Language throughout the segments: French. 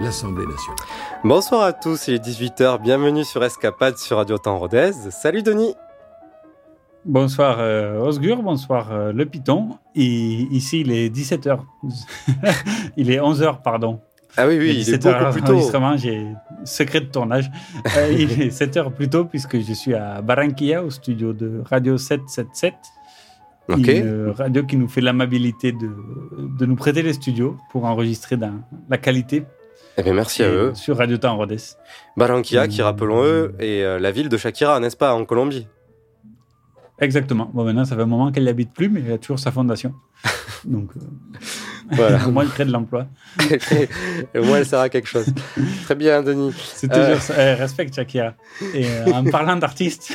l'Assemblée nationale. Bonsoir à tous, il est 18h, bienvenue sur Escapade sur Radio Temps Rodez. Salut Denis Bonsoir euh, Osgur, bonsoir euh, Le Python. Et ici, il est 17h. il est 11h, pardon. Ah oui, oui, il, est beaucoup plus tôt. J'ai secret de tournage. Euh, il est 7h plus tôt puisque je suis à Barranquilla, au studio de Radio 777. Une radio qui nous fait l'amabilité de, de, nous prêter les studios pour enregistrer dans la qualité. Eh bien, merci à eux. Sur Radio Temps Rhodes. Barranquilla, qui, rappelons-le, est la ville de Shakira, n'est-ce pas, en Colombie Exactement. Bon, maintenant, ça fait un moment qu'elle n'y habite plus, mais elle a toujours sa fondation. Donc, euh, voilà. au moins, elle crée de l'emploi. au moins, elle sert à quelque chose. Très bien, Denis. C'est toujours euh... ça. Elle respecte Shakira. Et euh, en parlant d'artistes,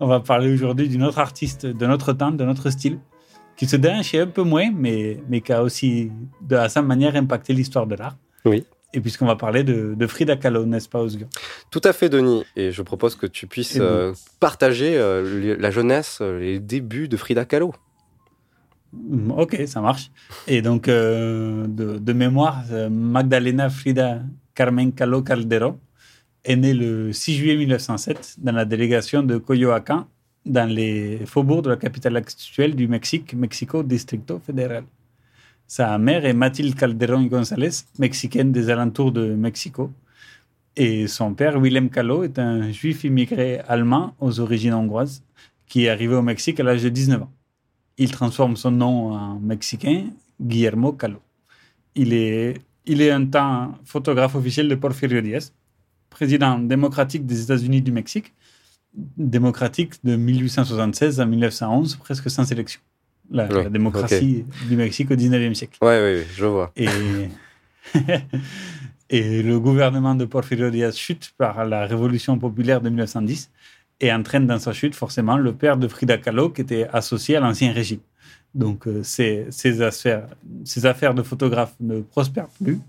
on va parler aujourd'hui d'une autre artiste de notre temps, de notre style, qui se dérange un peu moins, mais, mais qui a aussi, de sa manière, impacté l'histoire de l'art. Oui. Et puisqu'on va parler de, de Frida Kahlo, n'est-ce pas, Osgur Tout à fait, Denis. Et je propose que tu puisses euh, partager euh, la jeunesse, euh, les débuts de Frida Kahlo. Ok, ça marche. Et donc, euh, de, de, mémoire, Magdalena Frida Carmen Kahlo Caldero est née le 6 juillet 1907 dans la délégation de Coyoacán, dans les faubourgs de la capitale actuelle du Mexique, Mexico Distrito Federal. Sa mère est Mathilde Calderón González, mexicaine des alentours de Mexico. Et son père, Willem Kahlo, est un juif immigré allemand aux origines hongroises qui est arrivé au Mexique à l'âge de 19 ans. Il transforme son nom en mexicain, Guillermo Kahlo. Il est, il est un temps photographe officiel de Porfirio Díaz, président démocratique des États-Unis du Mexique, démocratique de 1876 à 1911, presque sans élection la, démocratie du Mexique au 19e siècle. Oui, oui, oui, je vois. Et, et le gouvernement de Porfirio Díaz chute par la révolution populaire de 1910 et entraîne dans sa chute forcément le père de Frida Kahlo qui était associé à l'ancien régime. Donc euh, ses, ses, affaires, de photographe ne prospèrent plus,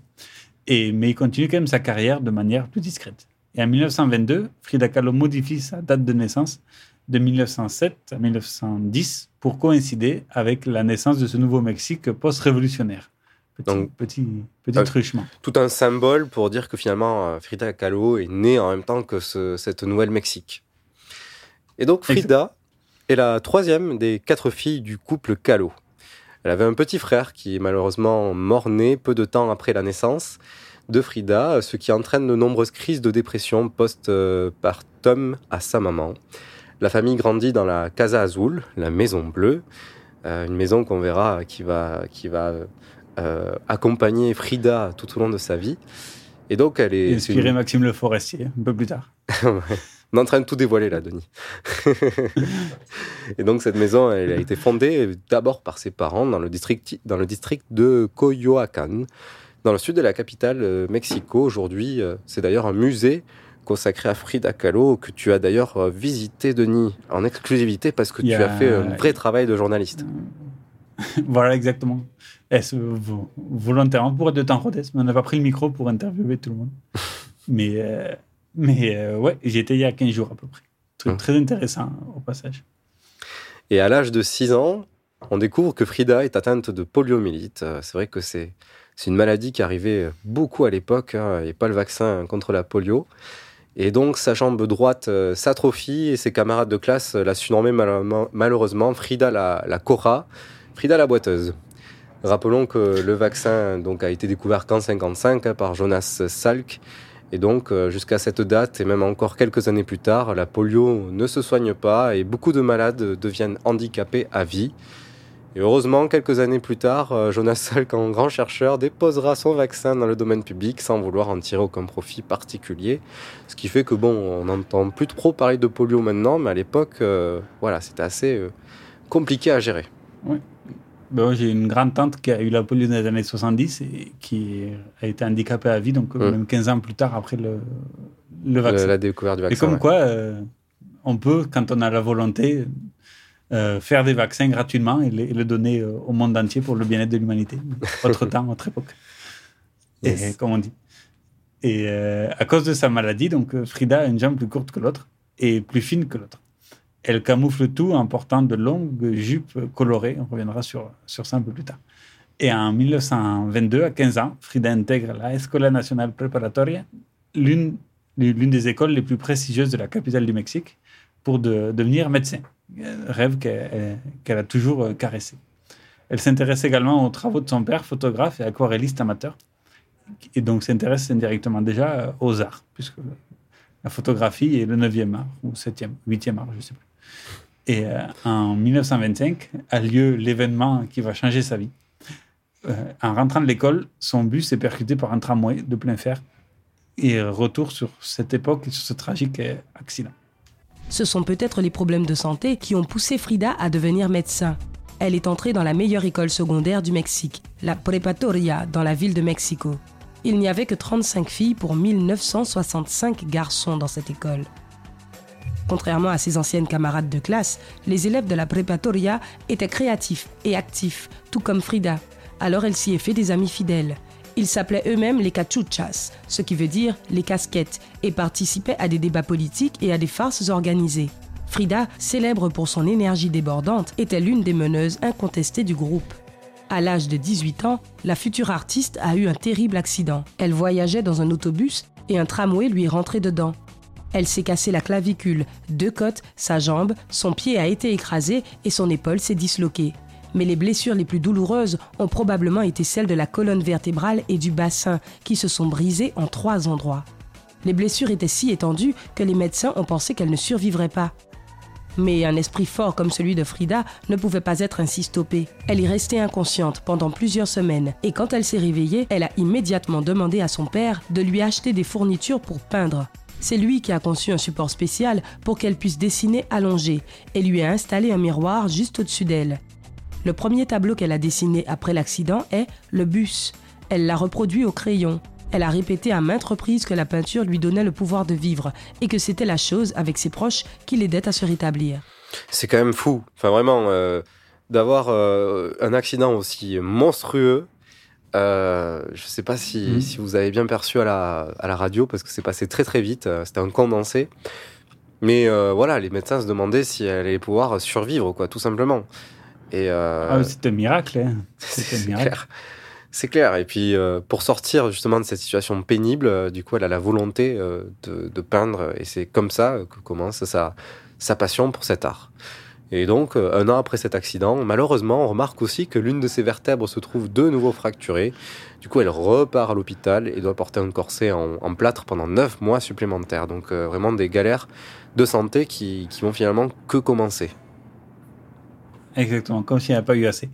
et, mais il continue quand même sa carrière de manière plus discrète. Et en 1922, Frida Kahlo modifie sa date de naissance de 1907 à 1910 pour coïncider avec la naissance de ce nouveau Mexique post-révolutionnaire. Petit, Donc, petit, petit euh, truchement. Tout un symbole pour dire que finalement euh, Frida Kahlo est née en même temps que ce, cette nouvelle Mexique. Et donc Frida est la troisième des quatre filles du couple Kahlo. Elle avait un petit frère qui est malheureusement mort-né peu de temps après la naissance de Frida, ce qui entraîne de nombreuses crises de dépression post-partum à sa maman. La famille grandit dans la Casa Azul, la maison bleue, euh, une maison qu'on verra qui va, qui va euh, accompagner Frida tout au long de sa vie. Et donc, elle est. Inspiré une... Maxime Le Forestier, un peu plus tard. On est en train de tout dévoiler là, Denis. et donc, cette maison, elle a été fondée d'abord par ses parents dans le district, dans le district de Coyoacán, dans le sud de la capitale euh, Mexico. Aujourd'hui, c'est d'ailleurs un musée consacré à Frida Kahlo, que tu as d'ailleurs euh, visité, Denis, en exclusivité, parce que tu as fait un vrai travail de journaliste. voilà, exactement. Est-ce volontairement pour être de temps Rodez, mais on n'a pas pris le micro pour interviewer tout le monde. mais euh, mais euh, ouais, j'y étais il y a 15 jours à peu près. Très, Hum. très intéressant au passage. Et à l'âge de 6 ans, on découvre que Frida est atteinte de poliomyélite. Euh, C'est vrai que c'est c'est une maladie qui arrivait beaucoup à l'époque, hein, et pas le vaccin contre la polio. Et donc, sa jambe droite euh, s'atrophie et ses camarades de classe euh, la surnommaient mal- malheureusement Frida la, Cora, Frida la boiteuse. Rappelons que le vaccin donc, a été découvert qu'en 55 hein, par Jonas Salk Et donc, euh, jusqu'à cette date, et même encore quelques années plus tard, la polio ne se soigne pas et beaucoup de malades deviennent handicapés à vie. Et heureusement, quelques années plus tard, euh, Jonas Salk, en grand chercheur, déposera son vaccin dans le domaine public sans vouloir en tirer aucun profit particulier. Ce qui fait que, bon, on n'entend plus trop parler de polio maintenant, mais à l'époque, euh, voilà, c'était assez euh, compliqué à gérer. Oui. Ben, j'ai une grande tante qui a eu la polio dans les années 70 et qui a été handicapée à vie, donc Mm. même 15 ans plus tard après le, le vaccin. Le- la découverte du Et vaccin. comme ouais. quoi, euh, on peut, quand on a la volonté, euh, faire des vaccins gratuitement et les, et le donner euh, au monde entier pour le bien-être de l'humanité. Autre temps, autre époque. Et, comme on dit. Et euh, à cause de sa maladie, donc Frida a une jambe plus courte que l'autre et plus fine que l'autre. Elle camoufle tout en portant de longues jupes colorées. On reviendra sur, sur ça un peu plus tard. Et en 1922, à 15 ans, Frida intègre la Escuela Nacional Preparatoria, l'une l'une des écoles les plus prestigieuses de la capitale du Mexique, pour de- devenir médecin. Euh, Rêve qu'elle qu'elle a toujours euh, caressé. Elle s'intéresse également aux travaux de son père, photographe et aquarelliste amateur. Et donc s'intéresse indirectement déjà euh, aux arts, puisque la photographie est le 9e art, ou 7e, 8e art, je ne sais plus. Et euh, en 1925 a lieu l'événement qui va changer sa vie. Euh, en rentrant de l'école, son bus est percuté par un tramway de plein fer. Et retour sur cette époque et sur ce tragique euh, accident. Ce sont peut-être les problèmes de santé qui ont poussé Frida à devenir médecin. Elle est entrée dans la meilleure école secondaire du Mexique, la Preparatoria, dans la ville de Mexico. Il n'y avait que 35 filles pour 1965 garçons dans cette école. Contrairement à ses anciennes camarades de classe, les élèves de la Preparatoria étaient créatifs et actifs, tout comme Frida. Alors elle s'y est fait des amis fidèles. Ils s'appelaient eux-mêmes les cachuchas, ce qui veut dire les casquettes, et participaient à des débats politiques et à des farces organisées. Frida, célèbre pour son énergie débordante, était l'une des meneuses incontestées du groupe. À l'âge de 18 ans, la future artiste a eu un terrible accident. Elle voyageait dans un autobus et un tramway lui est rentré dedans. Elle s'est cassé la clavicule, deux côtes, sa jambe, son pied a été écrasé et son épaule s'est disloquée. Mais les blessures les plus douloureuses ont probablement été celles de la colonne vertébrale et du bassin, qui se sont brisées en trois endroits. Les blessures étaient si étendues que les médecins ont pensé qu'elle ne survivrait pas. Mais un esprit fort comme celui de Frida ne pouvait pas être ainsi stoppé. Elle est restée inconsciente pendant plusieurs semaines et quand elle s'est réveillée, elle a immédiatement demandé à son père de lui acheter des fournitures pour peindre. C'est lui qui a conçu un support spécial pour qu'elle puisse dessiner allongée et lui a installé un miroir juste au-dessus d'elle. Le premier tableau qu'elle a dessiné après l'accident est Le bus. Elle l'a reproduit au crayon. Elle a répété à maintes reprises que la peinture lui donnait le pouvoir de vivre et que c'était la chose avec ses proches qui l'aidait à se rétablir. C'est quand même fou. Enfin, vraiment, euh, d'avoir euh, un accident aussi monstrueux. Euh, je sais pas si, Mhm. si vous avez bien perçu à la, à la radio, parce que c'est passé très très vite. C'était un condensé. Mais voilà, les médecins se demandaient si elle allait pouvoir survivre, quoi, tout simplement. Et euh, Ah, c'est un miracle. hein. C'est clair. C'est clair. Et puis, euh, pour sortir justement de cette situation pénible, euh, du coup, elle a la volonté de, de peindre. Et c'est comme ça que commence sa, sa passion pour cet art. Et donc, un an après cet accident, malheureusement, on remarque aussi que l'une de ses vertèbres se trouve de nouveau fracturée. Du coup, elle repart à l'hôpital et doit porter un corset en, en plâtre pendant neuf mois supplémentaires. Donc, euh, vraiment des galères de santé qui, qui vont finalement que commencer. Exactement, comme s'il n'y avait pas eu assez.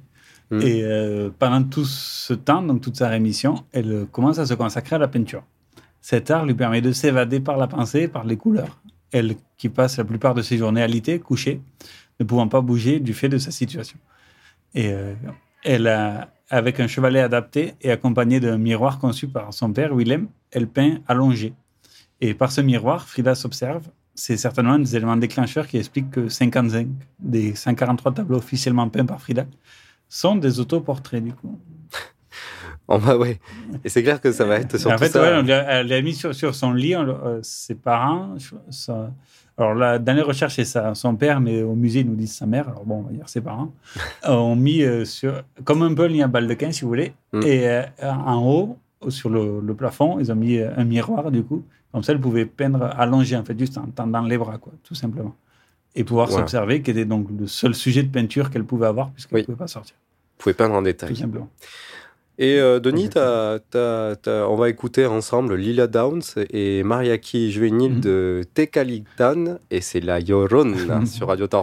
Mm. Et euh, pendant tout ce temps, donc toute sa rémission, elle commence à se consacrer à la peinture. Cet art lui permet de s'évader par la pensée, par les couleurs. Elle qui passe la plupart de ses journées alitée, couchée, ne pouvant pas bouger du fait de sa situation. Et euh, elle a, avec un chevalet adapté et accompagné d'un miroir conçu par son père, Willem, elle peint allongée. Et par ce miroir, Frida s'observe. C'est certainement des éléments déclencheurs qui expliquent que 55 des 143 tableaux officiellement peints par Frida sont des autoportraits, du coup. Oh, bah ouais. Et c'est clair que ça va être surtout en fait, ça. ouais, on l'a- elle l'a mis sur, sur son lit, on euh, ses parents. ça- alors là, dans les recherches, c'est son père, mais au musée, ils nous disent sa mère. Alors bon, on va dire ses parents. euh, ont mis euh, sur, comme un peu un lit à baldequin, si vous voulez. Mm. Et euh, en haut, sur le, le plafond, ils ont mis un miroir, du coup. Comme ça, elle pouvait peindre allongée, en fait, juste en tendant les bras, quoi, tout simplement. Et pouvoir s'observer, qui était donc le seul sujet de peinture qu'elle pouvait avoir, puisqu'elle ne Oui. pouvait pas sortir, Vous pouvez peindre en tout détail. simplement. Et euh, Denis, on va écouter ensemble Lila Downs et Mariachi Juvenile Mhm. de Tecalitan et c'est la Llorona sur Radio Temps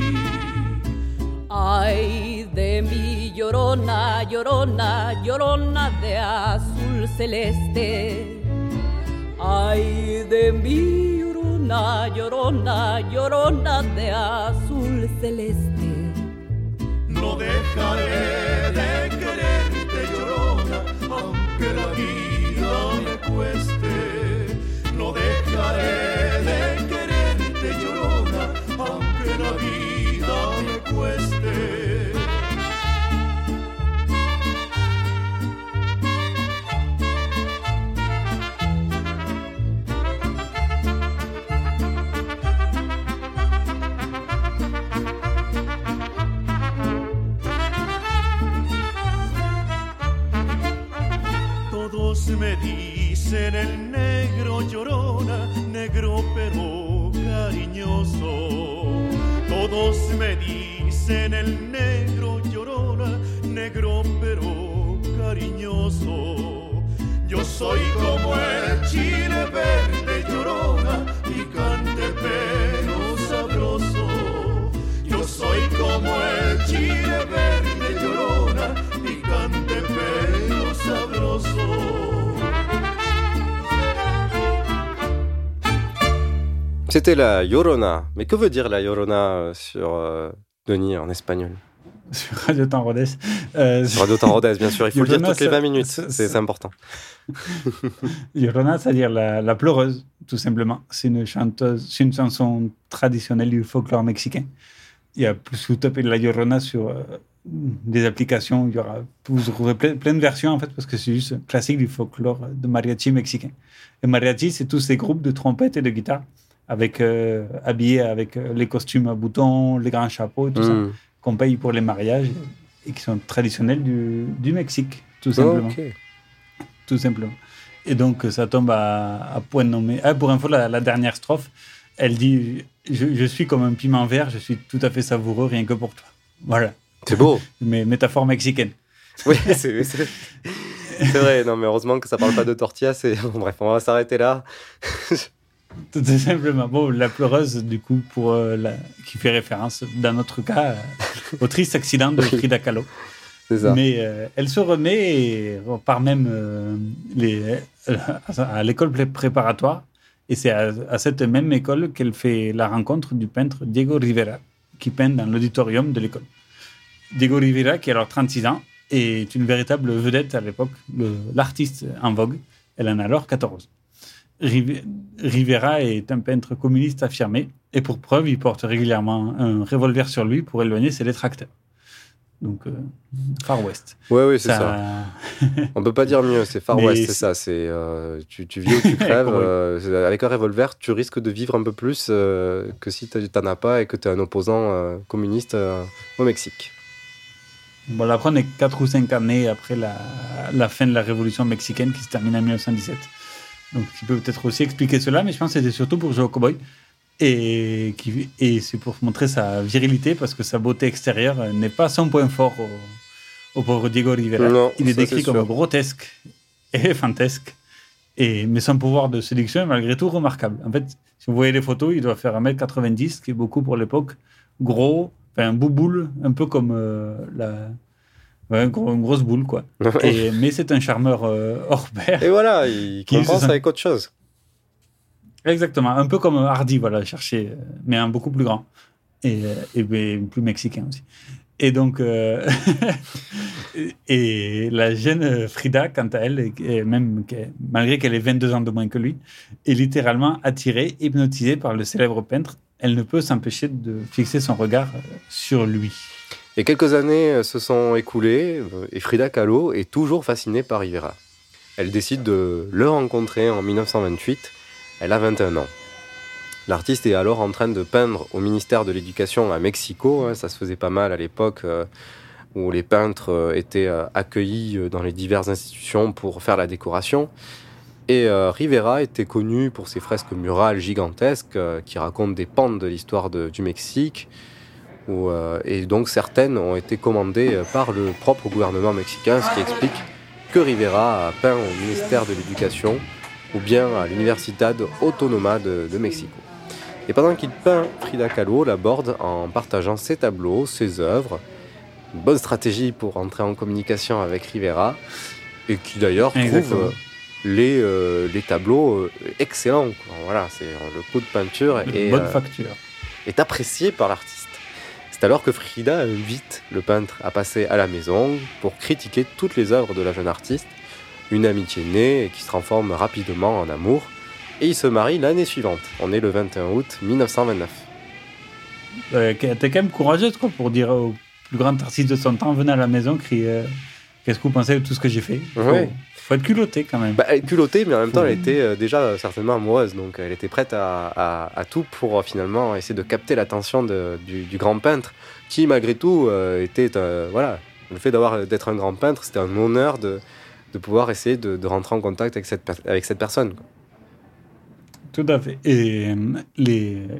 Ay de mi llorona, llorona, llorona de azul celeste. Ay de mi llorona, llorona, llorona de azul celeste. No dejaré de C'était la Llorona. Mais que veut dire la Llorona euh, sur euh, Denis en espagnol? Sur Radio Temps Rodez. Euh, Sur Radio Temps Rodez, bien sûr. Il faut le dire toutes les ça- 20 minutes. C'est important. Llorona, c'est-à-dire la, la pleureuse, tout simplement. C'est une chanteuse, c'est une chanson traditionnelle du folklore mexicain. Il y a plus vous tapez la Llorona sur euh, des applications, il y aura, vous trouverez plein, plein de versions en fait, parce que c'est juste un classique du folklore de mariachi mexicain. Et mariachi, c'est tous ces groupes de trompettes et de guitare, avec, euh, habillés avec euh, les costumes à boutons, les grands chapeaux et tout ça, qu'on paye pour les mariages et qui sont traditionnels du, du Mexique, tout simplement tout simplement. Et donc, ça tombe à, à point nommé. Ah, pour info, la, la dernière strophe, elle dit je, je suis comme un piment vert, je suis tout à fait savoureux rien que pour toi. Voilà. C'est beau. Mais métaphore mexicaine. Oui, c'est vrai. Non, mais heureusement que ça parle pas de tortilla. C'est bon, bref, on va s'arrêter là. Tout simplement. Bon, la pleureuse, du coup, pour euh, la- qui fait référence, dans notre cas, euh, au triste accident de Frida Kahlo. C'est ça. Mais euh, elle se remet et repart même les, à l'école pré- préparatoire. Et c'est à, à cette même école qu'elle fait la rencontre du peintre Diego Rivera, qui peint dans l'auditorium de l'école. Diego Rivera, qui a alors 36 ans, est une véritable vedette à l'époque, l'artiste en vogue. Elle en a alors 14. Rive- Rivera est un peintre communiste affirmé, et pour preuve, il porte régulièrement un revolver sur lui pour éloigner ses détracteurs. Donc, euh, Far West. Ouais, oui, c'est ça. On peut pas dire mieux. C'est Far Mais West, c'est ça. C'est euh, tu, tu vis ou tu crèves. Oui. euh, avec un revolver, tu risques de vivre un peu plus que si tu t'en as pas et que tu es un opposant communiste au Mexique. Bon, là, après, on est 4 ou 5 années après la, la fin de la révolution mexicaine qui se termine en 1917. Donc, qui peut peut-être aussi expliquer cela, mais je pense que c'était surtout pour jouer au cowboy. Et, qui- et c'est pour montrer sa virilité, parce que sa beauté extérieure n'est pas son point fort au, au pauvre Diego Rivera. Non, Il est décrit comme sûr. grotesque et fantasque. Et, mais son pouvoir de séduction est malgré tout remarquable. En fait, si vous voyez les photos, il doit faire 1m90, ce qui est beaucoup pour l'époque. Gros, enfin un bouboule, un peu comme euh, la, ouais, un gros- une grosse boule, quoi. Et- mais c'est un charmeur euh, hors pair. Et voilà, il Qui compense avec autre chose. Exactement, un peu comme Hardy, voilà, chercher, euh, mais un beaucoup plus grand. et, et, et plus mexicain aussi. Et donc, euh, et la jeune Frida, quant à elle, et même malgré qu'elle ait 22 ans de moins que lui, est littéralement attirée, hypnotisée par le célèbre peintre. Elle ne peut s'empêcher de fixer son regard euh, sur lui. Et quelques années euh, se sont écoulées euh, et Frida Kahlo est toujours fascinée par Rivera. Elle décide de le rencontrer en 1928. Elle a 21 ans. L'artiste est alors en train de peindre au ministère de l'Éducation à Mexico. hein, Ça se faisait pas mal à l'époque euh, où les peintres étaient accueillis dans les diverses institutions pour faire la décoration. Et Rivera était connu pour ses fresques murales gigantesques qui racontent des pentes de l'histoire du Mexique. Où, euh, et donc certaines ont été commandées euh, par le propre gouvernement mexicain, ce qui explique que Rivera a peint au ministère de l'Éducation ou bien à l'Universidad Autonoma de, de Mexico. Et pendant qu'il peint, Frida Kahlo l'aborde en partageant ses tableaux, ses œuvres. Une bonne stratégie pour entrer en communication avec Rivera et qui d'ailleurs trouve euh, les, euh, les tableaux excellents. Voilà, c'est le coup de peinture est, Bonne euh, facture. est apprécié par l'artiste. C'est alors que Frida invite le peintre à passer à la maison pour critiquer toutes les œuvres de la jeune artiste. Une amitié née et qui se transforme rapidement en amour. Et ils se marient l'année suivante. On est le 21 août 1929. Euh, T'es quand même courageuse quoi, pour dire au plus grand artiste de son temps venez à la maison, crier euh, Qu'est-ce que vous pensez de tout ce que j'ai fait? Faut être culotté quand même. Bah, elle est culottée, mais en même temps, elle était euh, déjà certainement amoureuse. Donc, elle était prête à, à- à tout pour euh, finalement essayer de capter l'attention du, du grand peintre, qui malgré tout euh, était. euh, voilà, le fait d'avoir d'être un grand peintre, c'était un honneur de, de pouvoir essayer de, de rentrer en contact avec cette, avec cette personne. quoi. Tout à fait. Et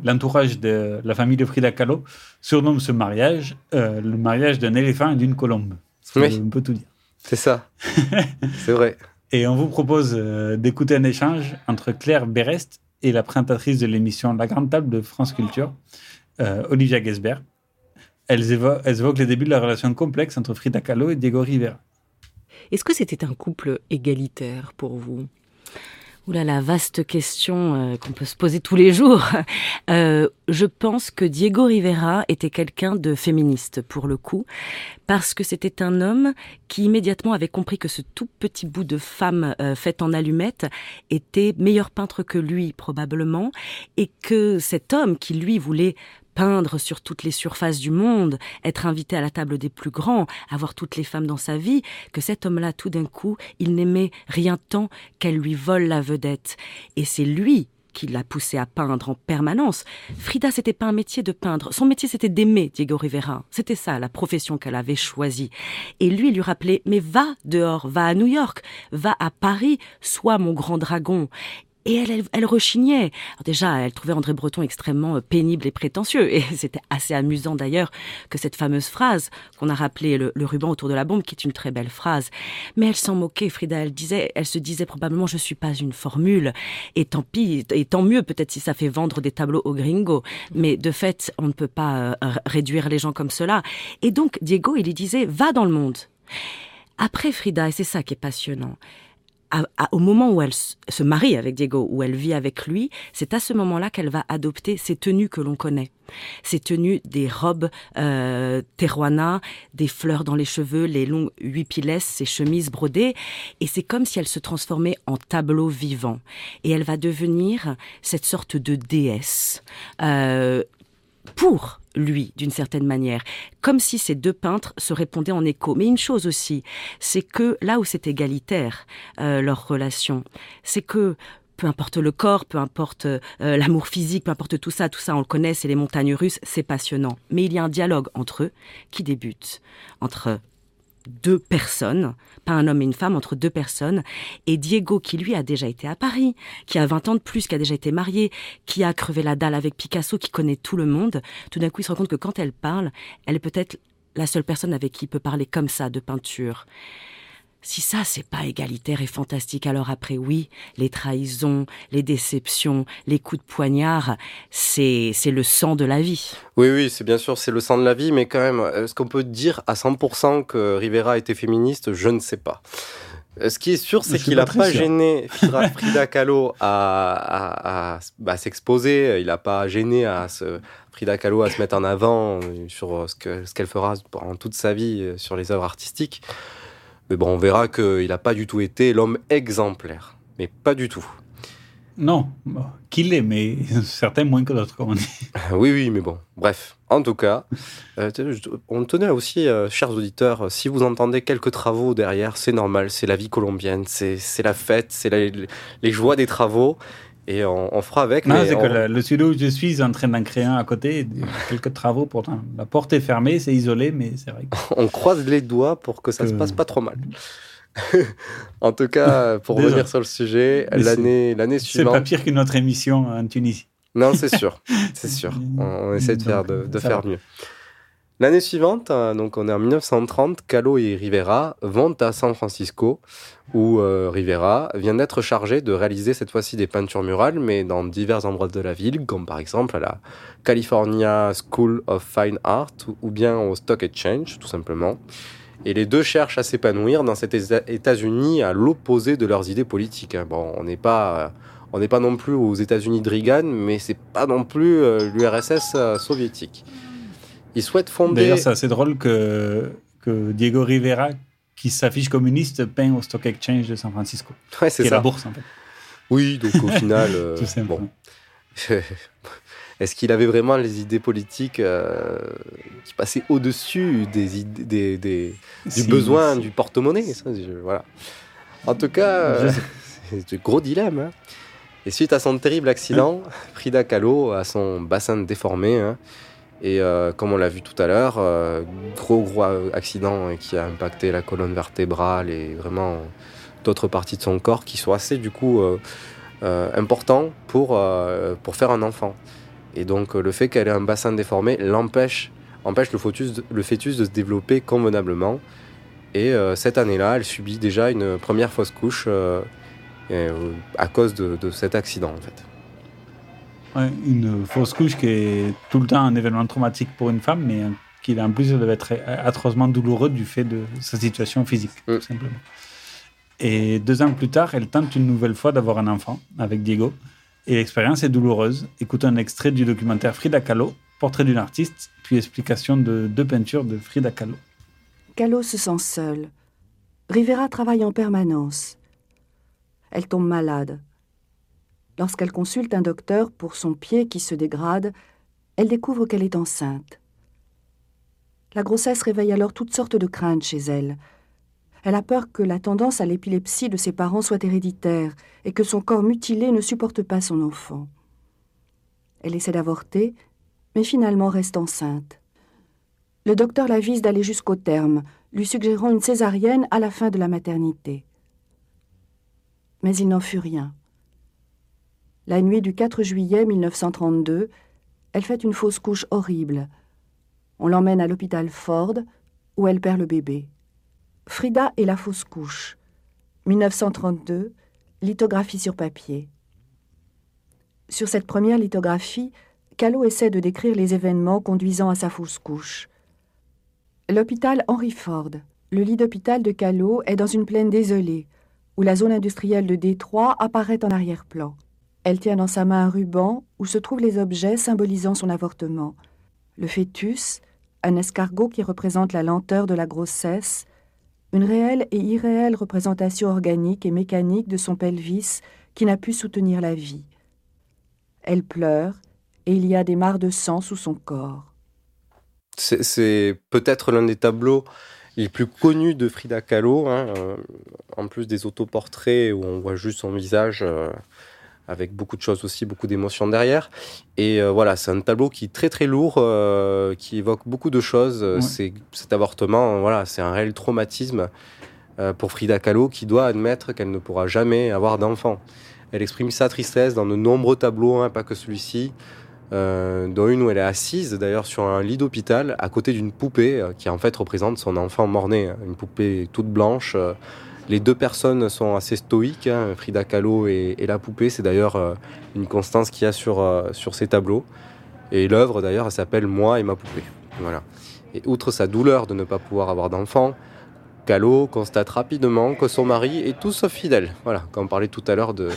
l'entourage de la famille de Frida Kahlo surnomme ce mariage euh, le mariage d'un éléphant et d'une colombe. Qui Oui. veut un peu tout dire. C'est ça. C'est vrai. Et on vous propose euh, d'écouter un échange entre Claire Berest et la présentatrice de l'émission La Grande Table de France Culture, euh, Olivia Gesbert. Elles, évo- elles évoquent les débuts de la relation complexe entre Frida Kahlo et Diego Rivera. Est-ce que c'était un couple égalitaire pour vous? Oula, la vaste question euh, qu'on peut se poser tous les jours. Euh, je pense que Diego Rivera était quelqu'un de féministe pour le coup, parce que c'était un homme qui immédiatement avait compris que ce tout petit bout de femme euh, faite en allumette était meilleur peintre que lui probablement, et que cet homme qui lui voulait peindre sur toutes les surfaces du monde, être invité à la table des plus grands, avoir toutes les femmes dans sa vie, que cet homme-là, tout d'un coup, il n'aimait rien tant qu'elle lui vole la vedette. Et c'est lui qui l'a poussé à peindre en permanence. Frida, c'était pas un métier de peindre. Son métier, c'était d'aimer Diego Rivera. C'était ça, la profession qu'elle avait choisie. Et lui, lui rappelait, mais va dehors, va à New York, va à Paris, sois mon grand dragon. Et elle, elle, elle rechignait. Alors déjà, elle trouvait André Breton extrêmement euh, pénible et prétentieux. Et c'était assez amusant d'ailleurs que cette fameuse phrase qu'on a rappelée, le, le ruban autour de la bombe, qui est une très belle phrase. Mais elle s'en moquait, Frida. Elle disait, elle se disait probablement, je suis pas une formule. Et tant pis, et tant mieux peut-être si ça fait vendre des tableaux aux gringos. Mais de fait, on ne peut pas euh, réduire les gens comme cela. Et donc, Diego, il lui disait, va dans le monde. Après Frida, et c'est ça qui est passionnant, au moment où elle se marie avec Diego, où elle vit avec lui, c'est à ce moment-là qu'elle va adopter ces tenues que l'on connaît. Ces tenues des robes euh, teruana, des fleurs dans les cheveux, les longues huipilles, ces chemises brodées. Et c'est comme si elle se transformait en tableau vivant. Et elle va devenir cette sorte de déesse. Euh, pour lui, d'une certaine manière, comme si ces deux peintres se répondaient en écho. Mais une chose aussi, c'est que là où c'est égalitaire, euh, leur relation, c'est que peu importe le corps, peu importe euh, l'amour physique, peu importe tout ça, tout ça on le connaît, c'est les montagnes russes, c'est passionnant. Mais il y a un dialogue entre eux qui débute entre deux personnes, pas un homme et une femme, entre deux personnes, et Diego qui lui a déjà été à Paris, qui a 20 ans de plus, qui a déjà été marié, qui a crevé la dalle avec Picasso, qui connaît tout le monde, tout d'un coup il se rend compte que quand elle parle, elle est peut-être la seule personne avec qui il peut parler comme ça de peinture. Si ça, c'est pas égalitaire et fantastique, alors après, oui, les trahisons, les déceptions, les coups de poignard, c'est, c'est le sang de la vie. Oui, oui, c'est bien sûr, c'est le sang de la vie, mais quand même, est-ce qu'on peut dire à 100% que Rivera était féministe? Je ne sais pas. Ce qui est sûr, c'est qu'il n'a pas gêné Frida, Kahlo à, à- à- s'exposer. Il n'a pas gêné à se, Frida Kahlo à se mettre en avant sur ce que- ce qu'elle fera pendant toute sa vie sur les œuvres artistiques. Mais bon, on verra qu'il n'a pas du tout été l'homme exemplaire. Mais pas du tout. Non, qu'il est, mais certains moins que d'autres, comme on dit. Oui, oui, mais bon. Bref, en tout cas, euh, on tenait aussi, euh, chers auditeurs, si vous entendez quelques travaux derrière, c'est normal, c'est la vie colombienne, c'est la fête, c'est les joies des travaux, et on, on fera avec. Non, c'est on- que le, le studio où je suis est en train d'en créer un à côté. Quelques travaux pourtant. La porte est fermée, c'est isolé, mais c'est vrai. que- on croise les doigts pour que ça se Que- passe pas trop mal. en tout cas, pour revenir sur le sujet, l'année l'année C'est pas suivante. pire qu'une autre émission en Tunisie. Non, c'est sûr, c'est sûr. On, on essaie de faire, de, faire mieux. L'année suivante, euh, donc on est en 1930, Kahlo et Rivera vont à San Francisco, où euh, Rivera vient d'être chargé de réaliser cette fois-ci des peintures murales, mais dans divers endroits de la ville, comme par exemple à la California School of Fine Art, ou- bien au Stock Exchange, tout simplement. Et les deux cherchent à s'épanouir dans cet Éta- États-Unis à l'opposé de leurs idées politiques. hein. Bon, on n'est pas, euh, on n'est pas non plus aux États-Unis de Reagan, mais c'est pas non plus l'URSS soviétique. Ils souhaitent fonder. D'ailleurs, c'est assez drôle que, que Diego Rivera, qui s'affiche communiste, peint au Stock Exchange de San Francisco. Ouais, c'est qui est ça. la bourse, en fait. Oui, donc au final, euh, Tout bon. Est-ce qu'il avait vraiment les idées politiques euh, qui passaient au-dessus des idées, des, des- du besoin si. du porte-monnaie? Voilà. En tout cas, euh, Je c'est un gros dilemme. hein. Et suite à son terrible accident, Frida Kahlo a son bassin déformé. hein. Et euh, comme on l'a vu tout à l'heure, euh, gros gros accident hein, qui a impacté la colonne vertébrale et vraiment d'autres parties de son corps qui sont assez du coup euh, euh, importants pour, euh, pour faire un enfant. Et donc euh, le fait qu'elle ait un bassin déformé l'empêche empêche le fœtus, de, le fœtus de se développer convenablement. Et euh, cette année-là, elle subit déjà une première fausse couche euh, euh, à cause de, de cet accident en fait. Ouais, une fausse couche qui est tout le temps un événement traumatique pour une femme, mais euh, qui en plus devait être atrocement douloureux du fait de sa situation physique, tout simplement. Et deux ans plus tard, elle tente une nouvelle fois d'avoir un enfant avec Diego. Et l'expérience est douloureuse. Écoute un extrait du documentaire Frida Kahlo, portrait d'une artiste, puis explication de deux peintures de Frida Kahlo. Kahlo se sent seule. Rivera travaille en permanence. Elle tombe malade. Lorsqu'elle consulte un docteur pour son pied qui se dégrade, elle découvre qu'elle est enceinte. La grossesse réveille alors toutes sortes de craintes chez elle. Elle a peur que la tendance à l'épilepsie de ses parents soit héréditaire et que son corps mutilé ne supporte pas son enfant. Elle essaie d'avorter, mais finalement reste enceinte. Le docteur l'avise d'aller jusqu'au terme, lui suggérant une césarienne à la fin de la maternité. Mais il n'en fut rien. La nuit du 4 juillet 1932, elle fait une fausse couche horrible. On l'emmène à l'hôpital Ford, où elle perd le bébé. Frida et la fausse couche. 1932, lithographie sur papier. Sur cette première lithographie, Kahlo essaie de décrire les événements conduisant à sa fausse couche. L'hôpital Henry Ford, le lit d'hôpital de Kahlo, est dans une plaine désolée, où la zone industrielle de Détroit apparaît en arrière-plan. Elle tient dans sa main un ruban où se trouvent les objets symbolisant son avortement. Le fœtus, un escargot qui représente la lenteur de la grossesse, une réelle et irréelle représentation organique et mécanique de son pelvis qui n'a pu soutenir la vie. Elle pleure et il y a des mares de sang sous son corps. C'est- peut-être l'un des tableaux les plus connus de Frida Kahlo, hein, euh, en plus des autoportraits où on voit juste son visage euh, avec beaucoup de choses aussi, beaucoup d'émotions derrière. Et euh, voilà, c'est un tableau qui est très très lourd, euh, qui évoque beaucoup de choses. Ouais. C'est cet avortement, voilà, c'est un réel traumatisme euh, pour Frida Kahlo qui doit admettre qu'elle ne pourra jamais avoir d'enfant. Elle exprime sa tristesse dans de nombreux tableaux, hein, pas que celui-ci. Euh, dont une où elle est assise d'ailleurs sur un lit d'hôpital à côté d'une poupée euh, qui en fait représente son enfant mort-né, hein, une poupée toute blanche. Les deux personnes sont assez stoïques, hein, Frida Kahlo et, et la poupée. C'est d'ailleurs euh, une constance qu'il y a sur, euh, sur ces tableaux. Et l'œuvre d'ailleurs elle s'appelle Moi et ma poupée. Voilà. Et outre sa douleur de ne pas pouvoir avoir d'enfant, Kahlo constate rapidement que son mari est tout sauf fidèle. Voilà, quand on parlait tout à l'heure de,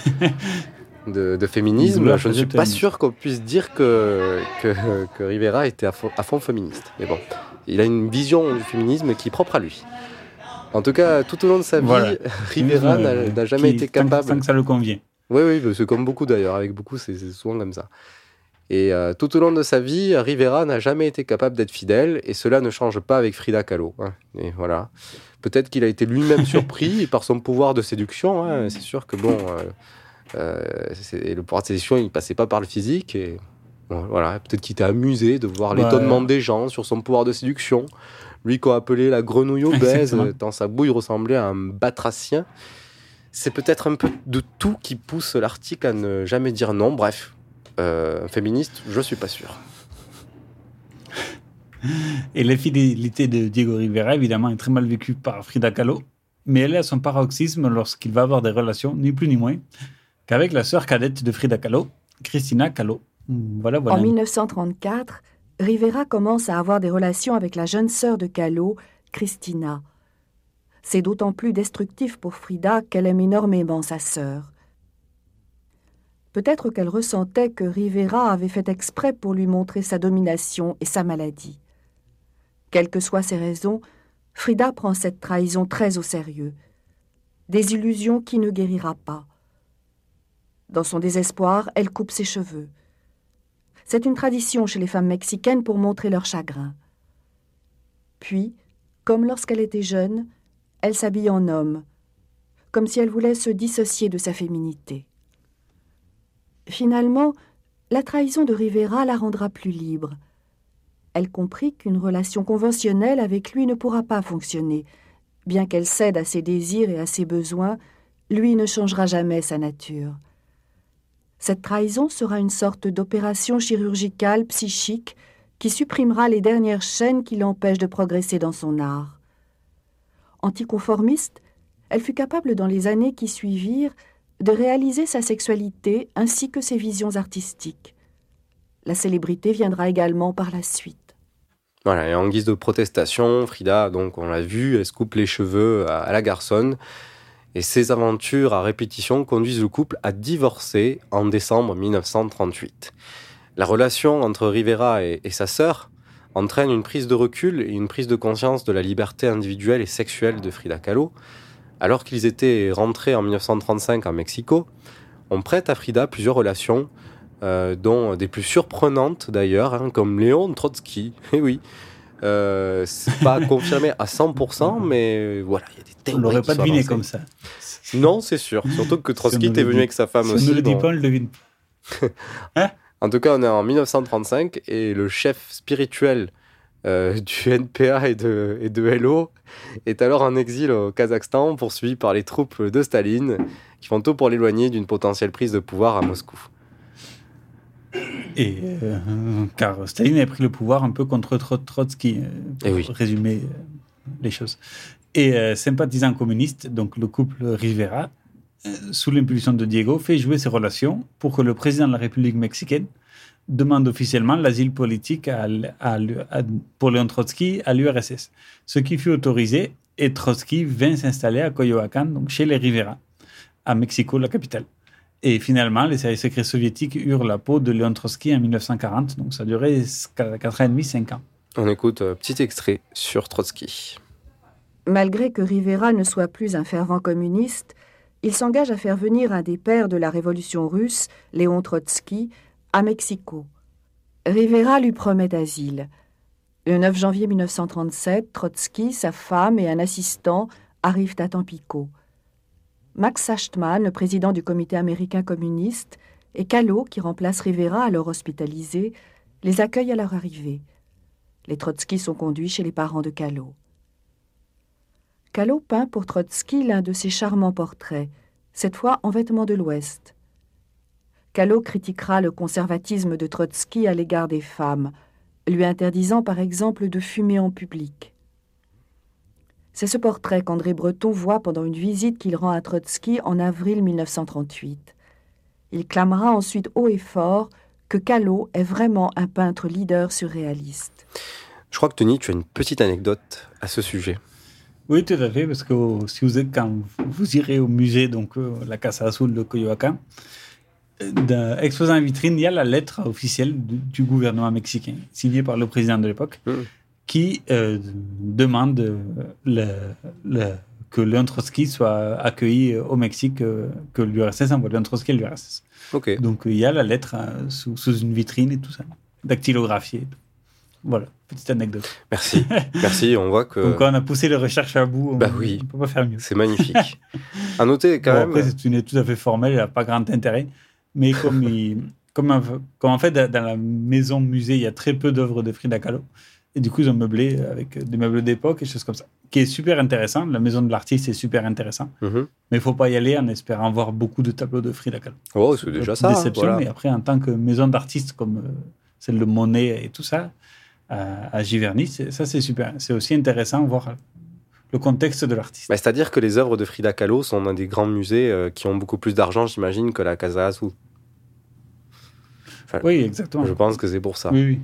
de, de féminisme, je ne suis pas sûr qu'on puisse dire que, que, que Rivera était à fond, à fond féministe. Mais bon, il a une vision du féminisme qui est propre à lui. En tout cas, tout au long de sa vie, Voilà. Rivera n'a jamais qui- été capable. tant que ça le convient. Oui, oui, c'est comme beaucoup d'ailleurs. Avec beaucoup, c'est souvent comme ça. Et euh, tout au long de sa vie, Rivera n'a jamais été capable d'être fidèle, et cela ne change pas avec Frida Kahlo. hein. Et voilà. Peut-être qu'il a été lui-même surpris par son pouvoir de séduction. hein. C'est sûr que bon, euh, euh, c'est- le pouvoir de séduction, il passait pas par le physique. Et bon, voilà, peut-être qu'il était amusé de voir Ouais. l'étonnement des gens sur son pouvoir de séduction. Lui qu'on appelait la grenouille obèse, euh, tant sa bouille ressemblait à un batracien. C'est peut-être un peu de tout qui pousse l'article à ne jamais dire non. Bref, euh, féministe, je suis pas sûr. Et l'infidélité de Diego Rivera, évidemment, est très mal vécue par Frida Kahlo, mais elle est à son paroxysme lorsqu'il va avoir des relations, ni plus ni moins, qu'avec la sœur cadette de Frida Kahlo, Christina Kahlo. Voilà, voilà. En 1934, Rivera commence à avoir des relations avec la jeune sœur de Kahlo, Christina. C'est d'autant plus destructif pour Frida qu'elle aime énormément sa sœur. Peut-être qu'elle ressentait que Rivera avait fait exprès pour lui montrer sa domination et sa maladie. Quelles que soient ses raisons, Frida prend cette trahison très au sérieux. Des illusions qui ne guérira pas. Dans son désespoir, elle coupe ses cheveux. C'est une tradition chez les femmes mexicaines pour montrer leur chagrin. Puis, comme lorsqu'elle était jeune, elle s'habille en homme, comme si elle voulait se dissocier de sa féminité. Finalement, la trahison de Rivera la rendra plus libre. Elle comprit qu'une relation conventionnelle avec lui ne pourra pas fonctionner. Bien qu'elle cède à ses désirs et à ses besoins, lui ne changera jamais sa nature. Cette trahison sera une sorte d'opération chirurgicale psychique qui supprimera les dernières chaînes qui l'empêchent de progresser dans son art. Anticonformiste, elle fut capable dans les années qui suivirent de réaliser sa sexualité ainsi que ses visions artistiques. La célébrité viendra également par la suite. Voilà, en guise de protestation, Frida, donc on l'a vu, elle se coupe les cheveux à la garçonne. Et ces aventures à répétition conduisent le couple à divorcer en décembre 1938. La relation entre Rivera et, sa sœur entraîne une prise de recul et une prise de conscience de la liberté individuelle et sexuelle de Frida Kahlo. Alors qu'ils étaient rentrés en 1935 en Mexico, on prête à Frida plusieurs relations, euh, dont des plus surprenantes d'ailleurs, hein, comme Léon Trotsky. Eh oui, euh, c'est pas confirmé à 100%, mais voilà, il y a des On théories. l'aurait qui pas deviné comme ça. Non, c'est sûr. Surtout que Si Trotsky on était le venu avec sa femme si aussi. on ne le dit pas, on le devine. En tout cas, on est en 1935 et le chef spirituel euh, du NPA et de, et de LO est alors en exil au Kazakhstan, poursuivi par les troupes de Staline, qui font tout pour l'éloigner d'une potentielle prise de pouvoir à Moscou. Et, euh, car Staline a pris le pouvoir un peu contre Tro- Trotsky, euh, pour résumer euh, les choses. Et euh, sympathisant communiste, donc le couple Rivera, euh, sous l'impulsion de Diego, fait jouer ses relations pour que le président de la République mexicaine demande officiellement l'asile politique à à- pour Léon Trotsky à l'URSS, ce qui fut autorisé et Trotsky vint s'installer à Coyoacán, donc chez les Rivera, à Mexico, la capitale. Et finalement, les services secrets soviétiques eurent la peau de Léon Trotsky en 1940, donc ça a duré 4 ans et demi, 5 ans. On écoute un petit extrait sur Trotsky. Malgré que Rivera ne soit plus un fervent communiste, il s'engage à faire venir un des pères de la révolution russe, Léon Trotsky, à Mexico. Rivera lui promet asile. Le 9 janvier 1937, Trotsky, sa femme et un assistant arrivent à Tampico. Max Sachtman, le président du comité américain communiste, et Kahlo, qui remplace Rivera alors hospitalisé, les accueillent à leur arrivée. Les Trotsky sont conduits chez les parents de Kahlo. Kahlo peint pour Trotsky l'un de ses charmants portraits, cette fois en vêtements de l'Ouest. Kahlo critiquera le conservatisme de Trotsky à l'égard des femmes, lui interdisant par exemple de fumer en public. C'est ce portrait qu'André Breton voit pendant une visite qu'il rend à Trotsky en avril 1938. Il clamera ensuite haut et fort que Kahlo est vraiment un peintre leader surréaliste. Je crois que Tony, tu as une petite anecdote à ce sujet. Oui, tout à fait, parce que si vous êtes, quand vous irez au musée, donc euh, la Casa Azul de Coyoacán, euh, exposé en vitrine, il y a la lettre officielle du, du gouvernement mexicain, signée par le président de l'époque, qui euh, demande euh, le- le- que Léon Trotsky soit accueilli au Mexique, euh, que l'URSS envoie Léon Trotsky à l'URSS. Ok. Donc il y a la lettre euh, sous, sous une vitrine et tout ça, dactylographiée. Voilà, petite anecdote. Merci. Merci. On voit que. Donc quand on a poussé les recherches à bout, on Bah oui. ne peut pas faire mieux. C'est magnifique. à noter quand Bon, même. Après, c'est une étude tout à fait formelle, elle n'a pas grand intérêt. Mais comme, il- comme, en- comme en fait, dans dans la maison musée, il y a très peu d'œuvres de Frida Kahlo. Et du coup, ils ont meublé avec des meubles d'époque et choses comme ça. Qui est super intéressant. La maison de l'artiste est super intéressant. Mhm. Mais il faut pas y aller en espérant voir beaucoup de tableaux de Frida Kahlo. Oh, c'est déjà ça. Déception, voilà. mais après, en tant que maison d'artiste comme euh, celle de Monet et tout ça, à, à Giverny, ça c'est super. C'est aussi intéressant de voir le contexte de l'artiste. Bah, C'est-à-dire que les œuvres de Frida Kahlo sont dans des grands musées euh, qui ont beaucoup plus d'argent, j'imagine, que la Casa Azul. Enfin, Oui, exactement. Je pense que c'est pour ça. Oui, oui.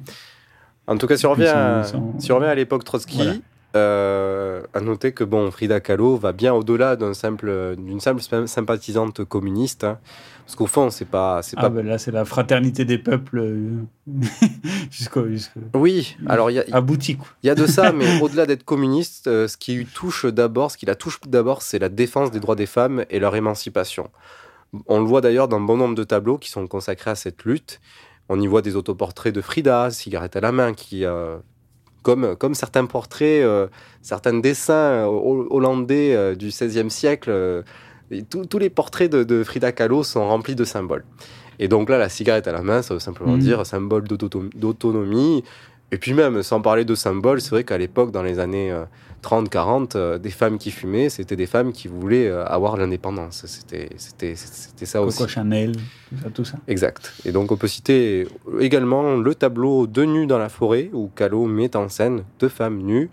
En tout cas, si on revient, à, ils sont- si on revient à l'époque Trotsky, Voilà. euh, à noter que bon, Frida Kahlo va bien au-delà d'un simple, d'une simple sym- sympathisante communiste. hein. parce qu'au fond, c'est pas, c'est Ah pas. ben là, c'est la fraternité des peuples euh, jusqu'au. jusqu'au- Oui, alors il y a, Abouti, quoi. il y a de ça, mais au-delà d'être communiste, euh, ce qui touche d'abord, ce qui la touche d'abord, c'est la défense des droits des femmes et leur émancipation. On le voit d'ailleurs dans bon nombre de tableaux qui sont consacrés à cette lutte. On y voit des autoportraits de Frida, cigarette à la main, qui, euh, comme, comme certains portraits, euh, certains dessins euh, ho- hollandais euh, du XVIe siècle, tous- les portraits de, de Frida Kahlo sont remplis de symboles. Et donc là, la cigarette à la main, ça veut simplement Mhm. dire symbole d'auto- d'autonomie. Et puis même, sans parler de symboles, c'est vrai qu'à l'époque, dans les années euh, 30-40, euh, des femmes qui fumaient, c'était des femmes qui voulaient euh, avoir l'indépendance. C'était c'était- c'était ça aussi. Coco Chanel, tout ça, tout ça. Exact. Et donc on peut citer également le tableau de nu dans la forêt où Kahlo met en scène deux femmes nues,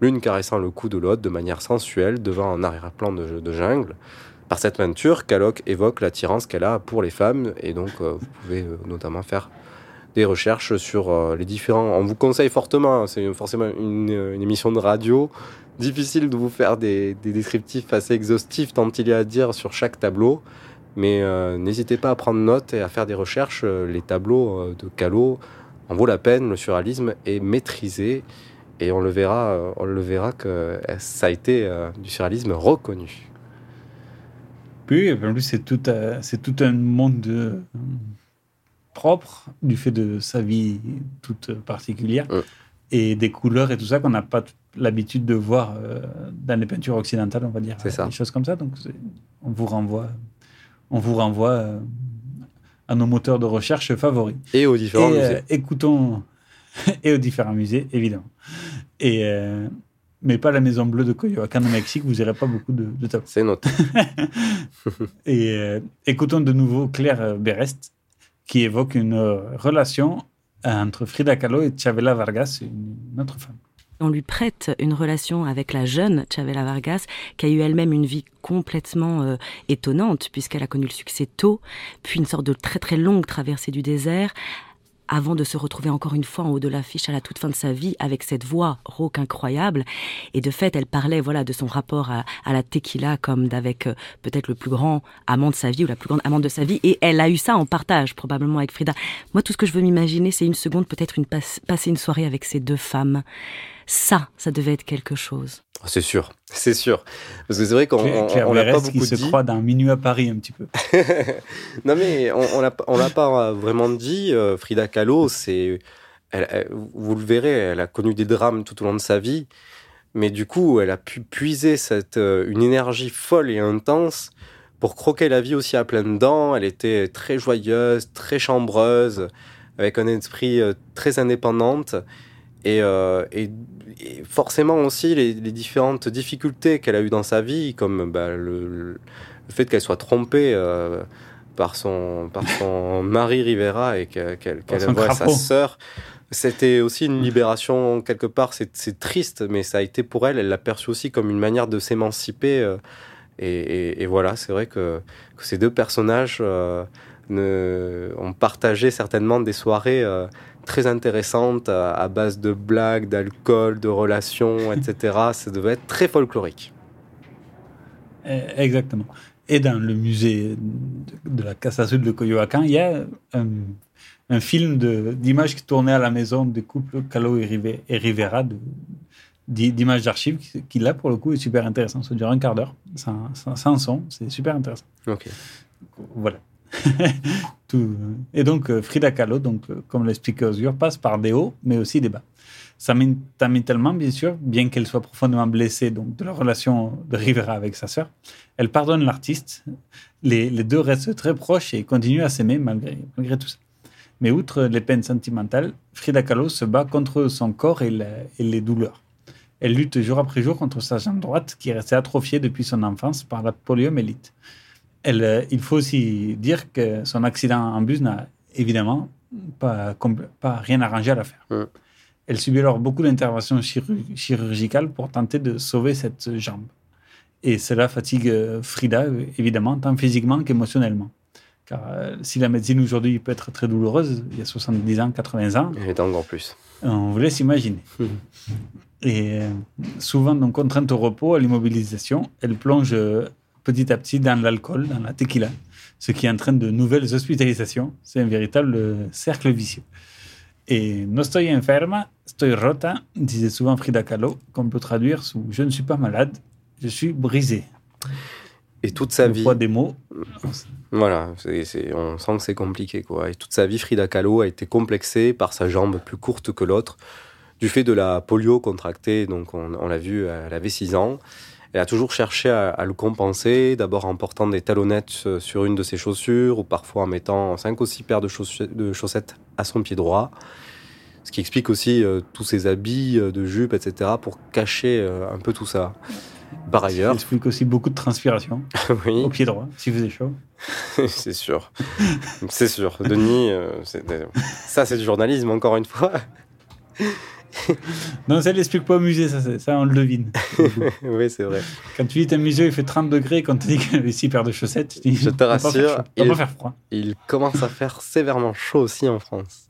l'une caressant le cou de l'autre de manière sensuelle devant un arrière-plan de, de jungle. Par cette peinture, Kahlo évoque l'attirance qu'elle a pour les femmes et donc euh, vous pouvez notamment faire des recherches sur euh, les différents. On vous conseille fortement, hein, c'est forcément une, une émission de radio, difficile de vous faire des, des descriptifs assez exhaustifs tant il y a à dire sur chaque tableau. Mais euh, n'hésitez pas à prendre note et à faire des recherches. Euh, Les tableaux euh, de Kahlo en vaut la peine. Le surréalisme est maîtrisé et on le verra, euh, on le verra que euh, ça a été euh, du surréalisme reconnu. Plus, c'est tout, euh, c'est tout un monde euh, propre du fait de sa vie toute particulière et des couleurs et tout ça qu'on n'a pas l'habitude de voir euh, dans les peintures occidentales, on va dire. C'est ça. Des choses comme ça. Donc, on vous renvoie, on vous renvoie euh, à nos moteurs de recherche favoris. Et aux différents Et, euh, musées. écoutons et aux différents musées, évidemment. Et mais pas la Maison Bleue de Coyoacán au Mexique, vous n'irez pas beaucoup de, de tableaux. C'est noté. Et euh, écoutons de nouveau Claire Berest, qui évoque une euh, relation entre Frida Kahlo et Chavela Vargas, une autre femme. On lui prête une relation avec la jeune Chavela Vargas, qui a eu elle-même une vie complètement euh, étonnante, puisqu'elle a connu le succès tôt, puis une sorte de très très longue traversée du désert, avant de se retrouver encore une fois en haut de l'affiche à la toute fin de sa vie avec cette voix rauque incroyable. Et de fait, elle parlait voilà de son rapport à, la tequila comme d'avec euh, peut-être le plus grand amant de sa vie ou la plus grande amante de sa vie. Et elle a eu ça en partage probablement avec Frida. Moi, tout ce que je veux m'imaginer, c'est une seconde, peut-être une passe- passer une soirée avec ces deux femmes. Ça, ça devait être quelque chose. Ah, C'est sûr, c'est sûr. Parce que c'est vrai qu'on l'a pas Berest qui beaucoup se dit. croit dans Minuit à Paris un petit peu. non mais on, on l'a on l'a pas vraiment dit. euh, Frida Kahlo, c'est, elle- elle- vous le verrez, elle a connu des drames tout au long de sa vie, mais du coup, elle a pu puiser cette euh, une énergie folle et intense pour croquer la vie aussi à pleines dents. Elle était très joyeuse, très chambreuse, avec un esprit euh, très indépendante. Et, euh, et- et forcément aussi les, les différentes difficultés qu'elle a eues dans sa vie, comme bah, le, fait qu'elle soit trompée euh, par son, par son mari Rivera et que- qu'elle son voit sa sœur. C'était aussi une libération quelque part. C'est triste, mais ça a été pour elle. Elle l'a perçu aussi comme une manière de s'émanciper. euh, et, voilà, c'est vrai que, que ces deux personnages ne, ont partagé certainement des soirées très intéressante à, à base de blagues, d'alcool, de relations, etc. Ça devait être très folklorique. Eh, Exactement. Et dans le musée de, la Casa Azul de Coyoacán, il y a un, un film d'images qui tournait à la maison des couples Calo et, Rive- et Rivera, d'images d'archives, qui, qui, là, pour le coup, est super intéressant. Ça dure un quart d'heure, sans, sans- sans son, c'est super intéressant. Ok. Voilà. Et donc, euh, Frida Kahlo, donc, euh, comme l'expliquait Osgur, passe par des hauts, mais aussi des bas. Ça m'étonne tellement, bien sûr, bien qu'elle soit profondément blessée donc, de la relation de Rivera avec sa sœur. Elle pardonne l'artiste. Les, deux restent très proches et continuent à s'aimer malgré, tout ça. Mais outre les peines sentimentales, Frida Kahlo se bat contre son corps et, et les douleurs. Elle lutte jour après jour contre sa jambe droite qui est restée atrophiée depuis son enfance par la poliomyélite. Elle, euh, il faut aussi dire que son accident en bus n'a évidemment pas, rien arrangé à l'affaire. Elle subit alors beaucoup d'interventions chirur- chirurgicales pour tenter de sauver cette jambe. Et cela fatigue euh, Frida, évidemment, tant physiquement qu'émotionnellement. Car euh, si la médecine aujourd'hui peut être très douloureuse, il y a 70 ans, 80 ans, Et encore plus. on vous laisse imaginer. Et euh, souvent, donc, contrainte au repos, à l'immobilisation, elle plonge petit à petit dans l'alcool, dans la tequila, ce qui entraîne de nouvelles hospitalisations. C'est un véritable euh, cercle vicieux. Et no estoy enferma, estoy rota, disait souvent Frida Kahlo, qu'on peut traduire sous Je ne suis pas malade, je suis brisée. Et toute sa Le vie. poids des mots. Voilà, on sent que c'est compliqué. Quoi. Et toute sa vie, Frida Kahlo a été complexée par sa jambe plus courte que l'autre, du fait de la polio contractée. Donc, on, on l'a vu, elle avait 6 ans. Elle a toujours cherché à, à le compenser, d'abord en portant des talonnettes euh, sur une de ses chaussures, ou parfois en mettant 5 ou 6 paires de, chauss- de chaussettes à son pied droit. Ce qui explique aussi euh, tous ses habits euh, de jupe, etc., pour cacher un peu tout ça. Par ailleurs, Ça explique aussi beaucoup de transpiration oui. au pied droit, s'il faisait chaud. c'est sûr. C'est sûr. Denis, euh, ça c'est du journalisme, encore une fois. Non, ça l'explique pas au musée, ça, on le devine. oui, c'est vrai. Quand tu dis qu'un musée il fait 30 degrés, quand tu dis qu'il y avait 6 paires de chaussettes, tu dis, Je te rassure, il va faire froid. il commence à faire sévèrement chaud aussi en France.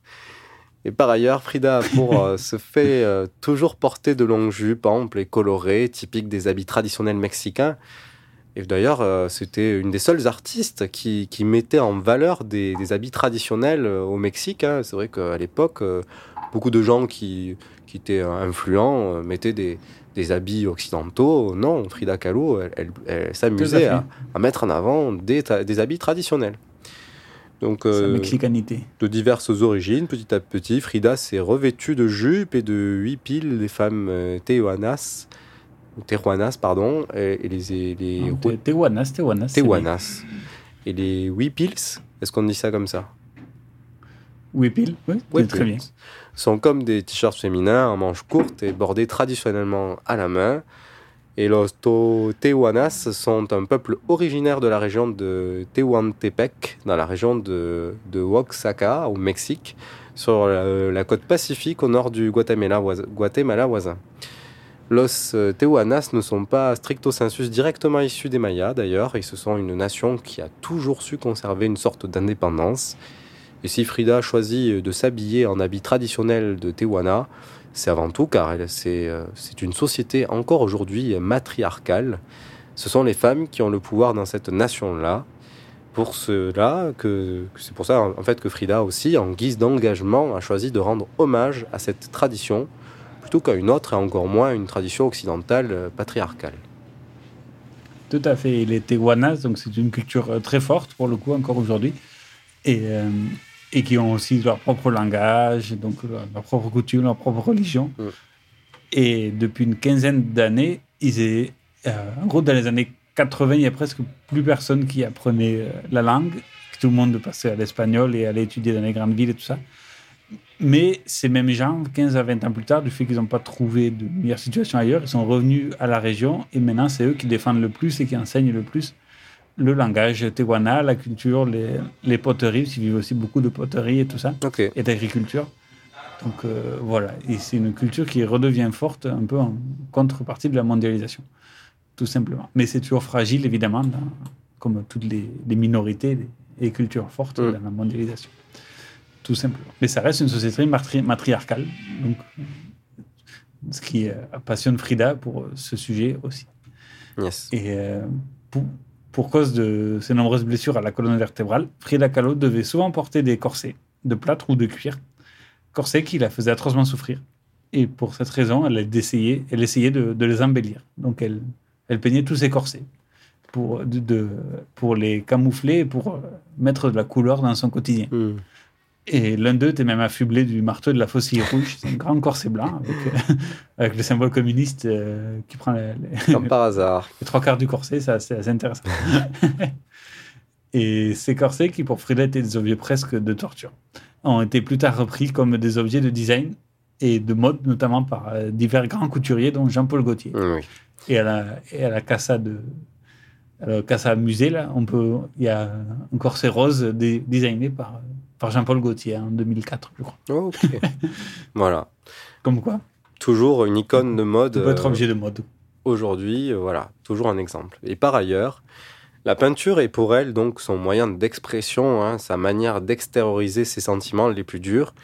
Et par ailleurs, Frida pour euh, se fait euh, toujours porter de longues jupes amples et colorées, typiques des habits traditionnels mexicains. Et d'ailleurs, euh, c'était une des seules artistes qui, qui mettait en valeur des, des habits traditionnels euh, au Mexique. hein. C'est vrai qu'à l'époque, beaucoup de gens qui, qui étaient euh, influents euh, mettaient des, des habits occidentaux. Non, Frida Kahlo, elle, elle- elle s'amusait à, à mettre en avant des, des habits traditionnels. Donc, euh, mexicanité. de diverses origines, petit à petit, Frida s'est revêtue de jupes et de huit piles des femmes tehuanas, tehuanas, pardon, et, et les, les Non, Te- Tehuanas, Tehuanas. tehuanas. Et les huit piles, est-ce qu'on dit ça comme ça? Oui, pile, oui, très bien. sont comme des t-shirts féminins en manches courtes et bordés traditionnellement à la main. Et los Tehuanas sont un peuple originaire de la région de Tehuantepec, dans la région de, de Oaxaca, au Mexique, sur la, la côte pacifique au nord du Guatemala, voisin- Guatemala voisin. Los euh, Tehuanas ne sont pas stricto sensus directement issus des Mayas d'ailleurs, et ce sont une nation qui a toujours su conserver une sorte d'indépendance. Et si Frida choisit de s'habiller en habits traditionnels de Tehuana, c'est avant tout car euh, c'est une société encore aujourd'hui matriarcale. Ce sont les femmes qui ont le pouvoir dans cette nation-là. Pour cela, c'est pour ça en fait que Frida aussi, en guise d'engagement, a choisi de rendre hommage à cette tradition plutôt qu'à une autre et encore moins une tradition occidentale euh, patriarcale. Tout à fait. Les Tehuanas, donc c'est une culture euh, très forte pour le coup encore aujourd'hui, et, et qui ont aussi leur propre langage, donc leur, propre coutume, leur propre religion. Mm. Et depuis une quinzaine d'années, ils est, euh, en gros dans les années 80, il y a presque plus personne qui apprenait euh, la langue, tout le monde passait à l'espagnol et allait étudier dans les grandes villes et tout ça. Mais ces mêmes gens, 15 à 20 ans plus tard, du fait qu'ils n'ont pas trouvé de meilleure situation ailleurs, ils sont revenus à la région et maintenant c'est eux qui défendent le plus et qui enseignent le plus le langage tehuana, la culture, les, les poteries, ils vivent aussi beaucoup de poteries et tout ça, et d'agriculture. Donc euh, voilà, et c'est une culture qui redevient forte un peu en contrepartie de la mondialisation, tout simplement. Mais c'est toujours fragile évidemment, dans- comme toutes les, les minorités les cultures fortes Mm. dans la mondialisation. tout simplement. Mais ça reste une société matri- matriarcale, donc ce qui euh, passionne Frida pour ce sujet aussi. Et euh, pour, pour cause de ses nombreuses blessures à la colonne vertébrale, Frida Kahlo devait souvent porter des corsets de plâtre ou de cuir, corsets qui la faisaient atrocement souffrir. Et pour cette raison, elle, essayait, elle essayait de, les embellir. Donc elle, peignait tous ses corsets pour, les camoufler et pour euh, mettre de la couleur dans son quotidien. Et l'un d'eux était même affublé du marteau de la faucille rouge. C'est un grand corset blanc avec, euh, avec le symbole communiste euh, qui prend les, les- Comme par hasard. les trois quarts du corset. C'est assez intéressant. et ces corsets, qui pour Frida étaient des objets presque de torture, ont été plus tard repris comme des objets de design et de mode, notamment par euh, divers grands couturiers, dont Jean-Paul Gaultier. Et à la, et à la Casa de Musée, là, on peut, il y a un corset rose dé- designé par, par Jean-Paul Gaultier en 2004, je crois. Oh, ok. voilà. Comme quoi Toujours une icône de mode. Tout peut être euh, objet de mode. Aujourd'hui, euh, voilà, toujours un exemple. Et par ailleurs, la peinture est pour elle donc son moyen d'expression, hein, sa manière d'extérioriser ses sentiments les plus durs.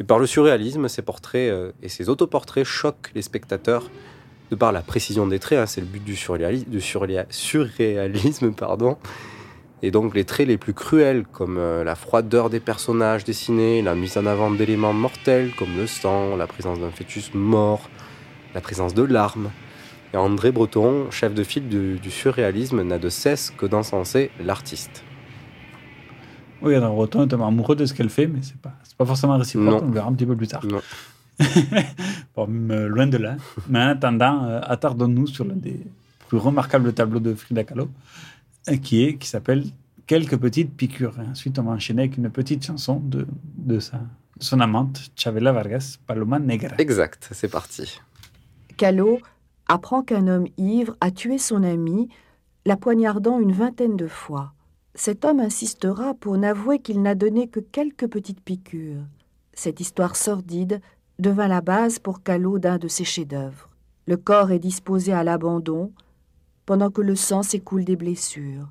Et par le surréalisme, ses portraits euh, et ses autoportraits choquent les spectateurs de par la précision des traits. hein, c'est le but du, du surréa- surréalisme, pardon. Et donc les traits les plus cruels, comme euh, la froideur des personnages dessinés, la mise en avant d'éléments mortels comme le sang, la présence d'un fœtus mort, la présence de larmes. Et André Breton, chef de file du, du surréalisme, n'a de cesse que d'encenser l'artiste. Oui, alors Breton est tellement amoureux de ce qu'elle fait, mais c'est pas, pas forcément réciproque. On le verra un petit peu plus tard. Non. Bon, euh, loin de là. Mais en attendant, euh, attardons-nous sur l'un des plus remarquables tableaux de Frida Kahlo, qui est qui s'appelle Quelques petites piqûres. Et ensuite, on va enchaîner avec une petite chanson de, de, sa, de son amante, Chavela Vargas, Paloma Negra. Exact, c'est parti. Callot apprend qu'un homme ivre a tué son ami, la poignardant une vingtaine de fois. Cet homme insistera pour n'avouer qu'il n'a donné que quelques petites piqûres. Cette histoire sordide devint la base pour Callot d'un de ses chefs-d'œuvre. Le corps est disposé à l'abandon, pendant que le sang s'écoule des blessures.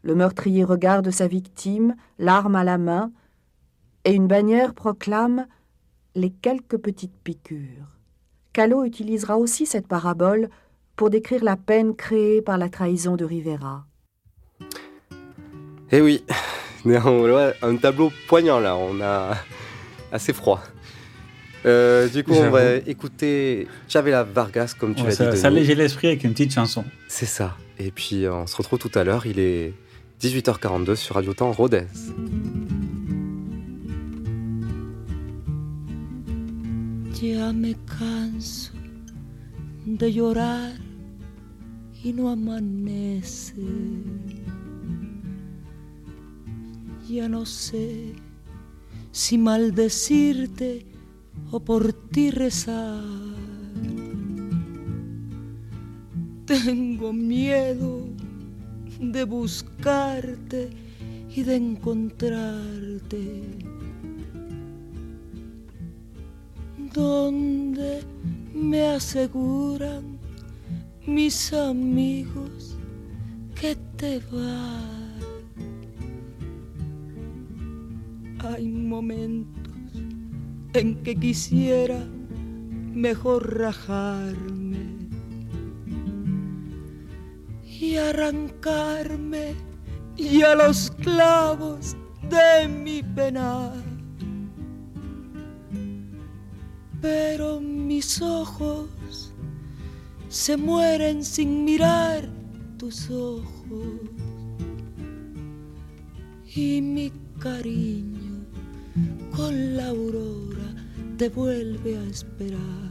Le meurtrier regarde sa victime, l'arme à la main, et une bannière proclame les quelques petites piqûres. Callot utilisera aussi cette parabole pour décrire la peine créée par la trahison de Rivera. Eh oui, un tableau poignant là, on a assez froid. Euh, du coup, on va écouter Chavela Vargas, comme tu Ouais, l'as ça, dit. ça allège l'esprit avec une petite chanson. C'est ça. Et puis, euh, on se retrouve tout à l'heure. Il est 18h42 sur Radio Temps Rodez. Ya me canso de llorar y no amanece. Ya no sé si maldecirte o por ti rezar. Tengo miedo de buscarte y de encontrarte. donde me aseguran mis amigos que te vas. Hay momentos en que quisiera mejor rajarme y arrancarme y a los clavos de mi penar pero mis ojos se mueren sin mirar tus ojos y mi cariño con la aurora te vuelve a esperar.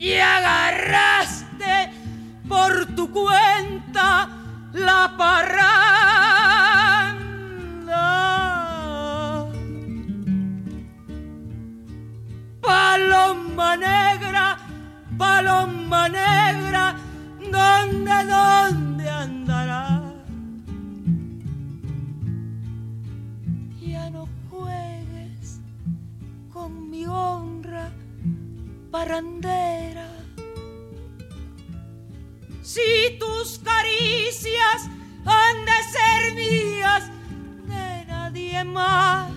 Y agarraste por tu cuenta la parranda. Paloma negra, paloma negra, ¿dónde, dónde Si tus caricias han de ser mías, nadie más.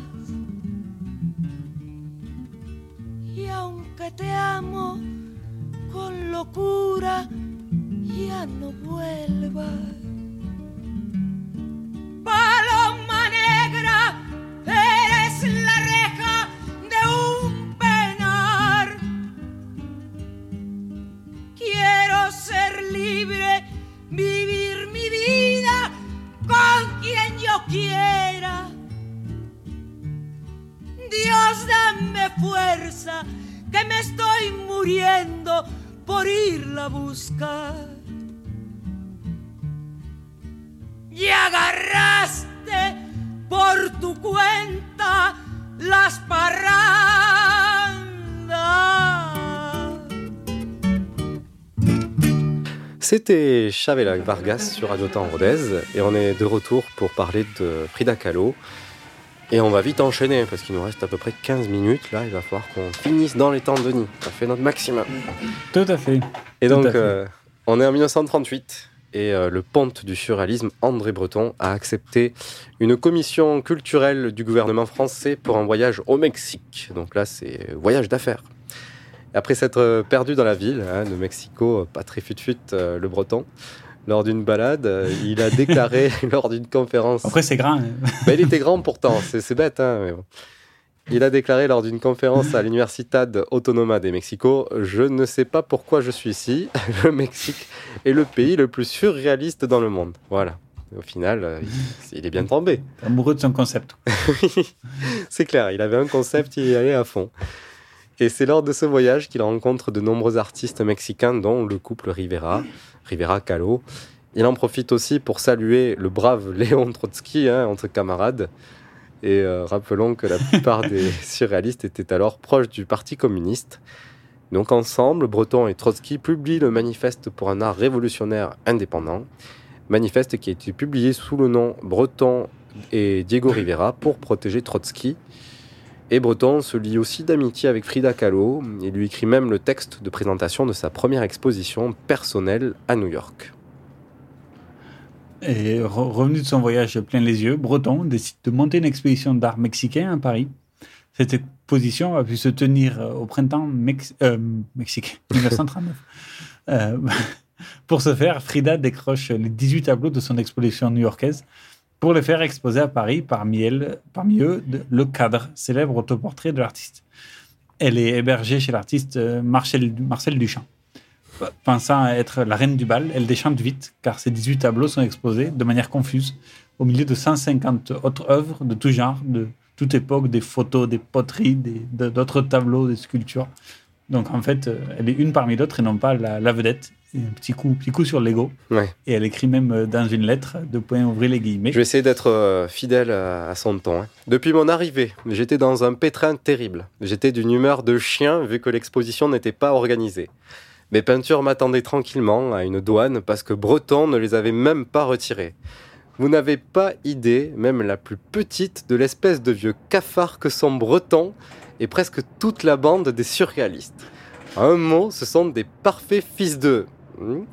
Y aunque te amo con locura, ya no vuelvas. Paloma fuerza, que me estoy muriendo por irla a buscar. Y agarraste por tu cuenta las parrandas. C'était Chavela Vargas sur Radio Temps Rodez et on est de retour pour parler de Frida Kahlo. Et on va vite enchaîner parce qu'il nous reste à peu près 15 minutes. Là, il va falloir qu'on finisse dans les temps de Denis. On a fait notre maximum. Tout à fait. Et Tout donc, fait. euh, on est en 1938 et euh, le ponte du surréalisme, André Breton, a accepté une commission culturelle du gouvernement français pour un voyage au Mexique. Donc là, c'est voyage d'affaires. Après s'être perdu dans la ville hein, de Mexico, pas très fut-fut, euh, le Breton, lors d'une balade, euh, il a déclaré lors d'une conférence. Après, c'est grand. hein. Il était grand pourtant, c'est bête. Hein, mais bon. Il a déclaré lors d'une conférence à l'Universidad Autonoma de Mexico Je ne sais pas pourquoi je suis ici. Le Mexique est le pays le plus surréaliste dans le monde. Voilà. Au final, euh, il, il est bien tombé. Amoureux de son concept. Oui, c'est clair, il avait un concept, il y allait à fond. Et c'est lors de ce voyage qu'il rencontre de nombreux artistes mexicains, dont le couple Rivera, Rivera Kahlo. Il en profite aussi pour saluer le brave Léon Trotsky, hein, entre camarades. Et euh, rappelons que la plupart des surréalistes étaient alors proches du Parti communiste. Donc ensemble, Breton et Trotsky publient le manifeste pour un art révolutionnaire indépendant. Manifeste qui a été publié sous le nom Breton et Diego Rivera pour protéger Trotsky. Et Breton se lie aussi d'amitié avec Frida Kahlo. Il lui écrit même le texte de présentation de sa première exposition personnelle à New York. Et re- revenu de son voyage plein les yeux, Breton décide de monter une exposition d'art mexicain à Paris. Cette exposition a pu se tenir euh, au printemps Mex- euh, Mexique 1939. Euh, pour ce faire, Frida décroche les 18 tableaux de son exposition new-yorkaise pour les faire exposer à Paris, parmi, eux Le Cadre, célèbre autoportrait de l'artiste. Elle est hébergée chez l'artiste euh, Marcel, Duchamp. Pensant à être la reine du bal, elle déchante vite, car ses 18 tableaux sont exposés de manière confuse au milieu de 150 autres œuvres de tout genre, de toute époque, des photos, des poteries, d'autres tableaux, des sculptures. Donc en fait, euh, elle est une parmi d'autres et non pas la vedette. Un petit coup, petit coup sur l'ego. Ouais. Et elle écrit même euh, dans une lettre, de point ouvrir les guillemets. Je vais essayer d'être euh, fidèle à, à son ton. hein. Depuis mon arrivée, j'étais dans un pétrin terrible. J'étais d'une humeur de chien vu que l'exposition n'était pas organisée. Mes peintures m'attendaient tranquillement à une douane parce que Breton ne les avait même pas retirées. Vous n'avez pas idée, même la plus petite, de l'espèce de vieux cafard que sont Breton et presque toute la bande des surréalistes. En un mot, ce sont des parfaits fils d'eux. Hmm.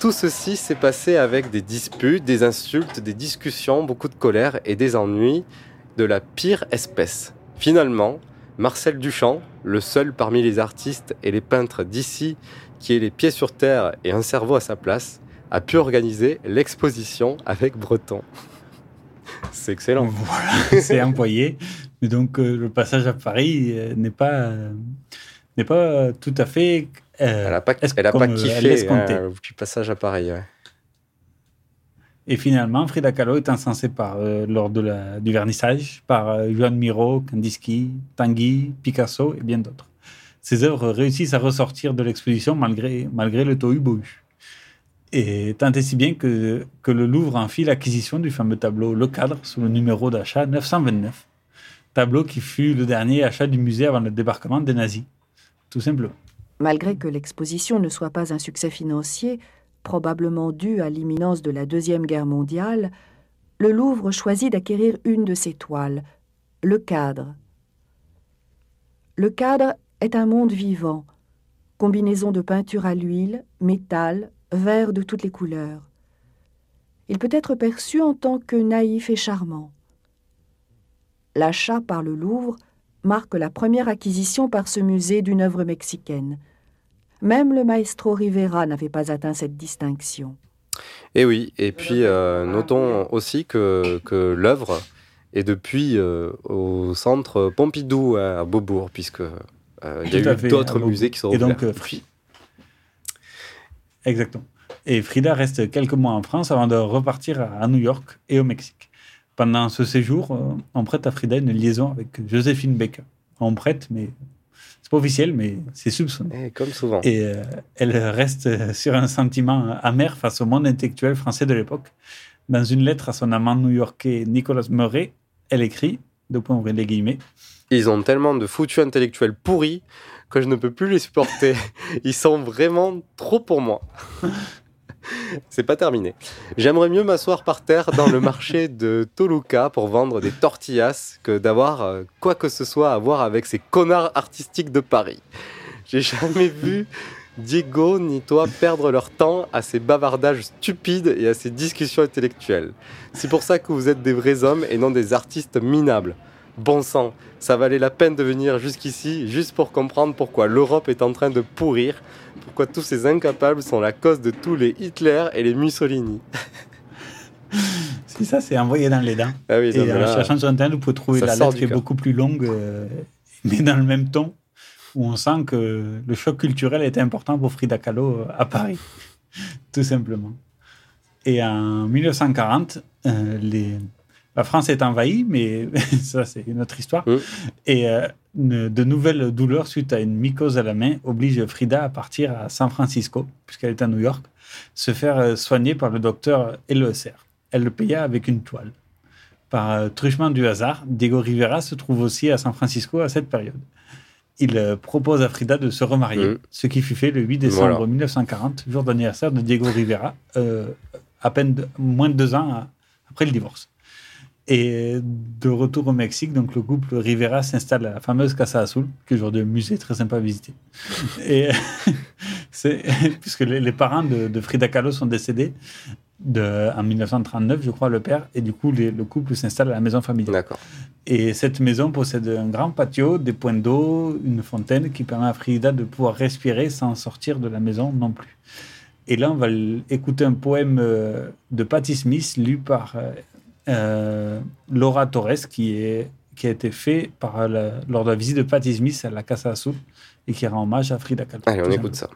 Tout ceci s'est passé avec des disputes, des insultes, des discussions, beaucoup de colère et des ennuis de la pire espèce. Finalement, Marcel Duchamp, le seul parmi les artistes et les peintres d'ici qui ait les pieds sur terre et un cerveau à sa place, a pu organiser l'exposition avec Breton. C'est excellent. C'est employé. Mais donc euh, le passage à Paris euh, n'est pas, euh, n'est pas tout à fait. Euh, Elle n'a pas, elle a pas euh, kiffé hein, le petit passage à Paris. ouais. Et finalement, Frida Kahlo est encensée par, euh, lors de la, du vernissage par euh, Joan Miro, Kandinsky, Tanguy, Picasso et bien d'autres. Ces œuvres réussissent à ressortir de l'exposition malgré, malgré le tohu-bohu. Et tant et si bien que, que le Louvre en fit l'acquisition du fameux tableau Le Cadre sous le numéro d'achat 929. Tableau qui fut le dernier achat du musée avant le débarquement des nazis. Tout simplement. Malgré que l'exposition ne soit pas un succès financier, probablement dû à l'imminence de la Deuxième Guerre mondiale, le Louvre choisit d'acquérir une de ses toiles, le cadre. Le cadre est un monde vivant, combinaison de peinture à l'huile, métal, verre de toutes les couleurs. Il peut être perçu en tant que naïf et charmant. l'achat par le Louvre marque la première acquisition par ce musée d'une œuvre mexicaine. Même le maestro Rivera n'avait pas atteint cette distinction. Et oui, et puis euh, notons aussi que, que l'œuvre est depuis euh, au centre Pompidou hein, à Beaubourg, puisque euh, il y a eu d'autres musées qui sont Et donc, ouverts. euh, Fri- Exactement. Et Frida reste quelques mois en France avant de repartir à- New York et au Mexique. Pendant ce séjour, on prête à Frida une liaison avec Joséphine Baker. On prête, mais pas officiel, mais c'est soupçonné. Et comme souvent. Et euh, elle reste euh, sur un sentiment amer face au monde intellectuel français de l'époque. Dans une lettre à son amant new-yorkais Nicolas Murray, elle écrit, de point ouvrir les guillemets, Ils ont tellement de foutus intellectuels pourris que je ne peux plus les supporter. Ils sont vraiment trop pour moi. C'est pas terminé. J'aimerais mieux m'asseoir par terre dans le marché de Toluca pour vendre des tortillas que d'avoir euh, quoi que ce soit à voir avec ces connards artistiques de Paris. J'ai jamais vu Diego ni toi perdre leur temps à ces bavardages stupides et à ces discussions intellectuelles. C'est pour ça que vous êtes des vrais hommes et non des artistes minables. Bon sang, ça valait la peine de venir jusqu'ici juste pour comprendre pourquoi l'Europe est en train de pourrir, pourquoi tous ces incapables sont la cause de tous les Hitler et les Mussolini. c'est ça, c'est envoyé dans les dents. Ah oui, et en là, cherchant sur Internet, vous pouvez trouver la lettre qui est beaucoup plus longue, euh, mais dans le même ton, où on sent que le choc culturel était important pour Frida Kahlo euh, à Paris, tout simplement. Et en 1940, euh, les... la France est envahie, mais ça c'est une autre histoire. Et euh, une- de nouvelles douleurs suite à une mycose à la main obligent Frida à partir à San Francisco, puisqu'elle est à New York, se faire euh, soigner par le docteur LESR. Elle le paya avec une toile. Par euh, truchement du hasard, Diego Rivera se trouve aussi à San Francisco à cette période. Il euh, propose à Frida de se remarier, ce qui fut fait le 8 décembre Voilà. 1940, jour d'anniversaire de Diego Rivera, à peine de- moins de deux ans à- après le divorce. Et de retour au Mexique, donc le couple Rivera s'installe à la fameuse Casa Azul, qui est aujourd'hui un musée très sympa à visiter. Et c'est puisque les, les parents de, de Frida Kahlo sont décédés de, en 1939, je crois, le père, et du coup les- le couple s'installe à la maison familiale. D'accord. Et cette maison possède un grand patio, des points d'eau, une fontaine qui permet à Frida de pouvoir respirer sans sortir de la maison non plus. Et là, on va écouter un poème euh, de Patti Smith lu par euh, Laura Torres, qui, est, qui a été fait par la- lors de la visite de Patti Smith à la Casa Azul et qui rend hommage à Frida Kahlo. Allez, on écoute ça.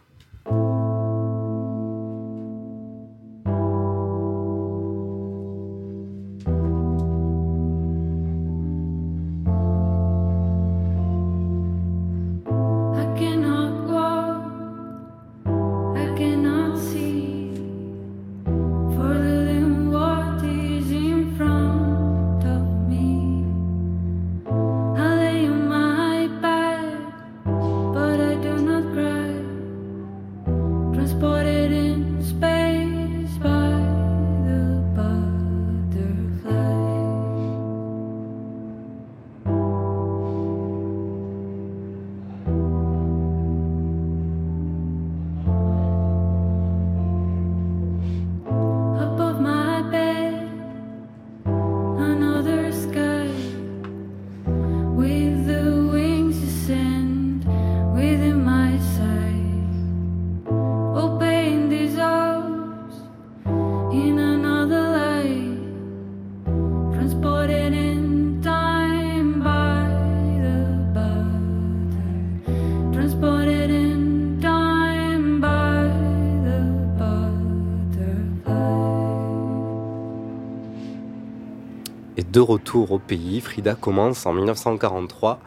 De retour au pays, Frida commence en 1943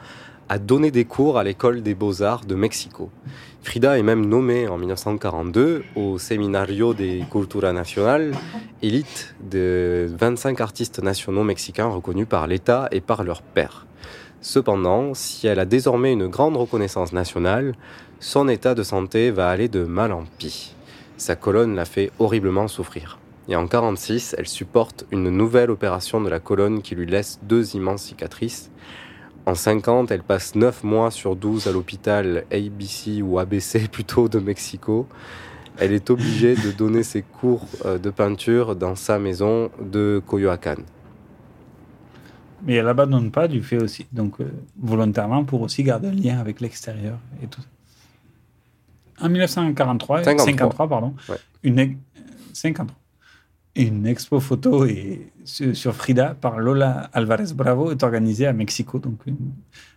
à donner des cours à l'école des beaux-arts de Mexico. Frida est même nommée en 1942 au Seminario de Cultura Nacional, élite de 25 artistes nationaux mexicains reconnus par l'État et par leur père. Cependant, si elle a désormais une grande reconnaissance nationale, son état de santé va aller de mal en pis. Sa colonne la fait horriblement souffrir. Et en 46, elle supporte une nouvelle opération de la colonne qui lui laisse deux immenses cicatrices. En 50, elle passe 9 mois sur 12 à l'hôpital ABC ou ABC plutôt de Mexico. Elle est obligée de donner ses cours euh, de peinture dans sa maison de Coyoacán. Mais elle abandonne pas du fait aussi, donc euh, volontairement pour aussi garder un lien avec l'extérieur et tout. En 1943, 53. 53, pardon, Ouais. une ex- 53. Une expo photo et, sur, Frida par Lola Alvarez Bravo est organisée à Mexico, donc une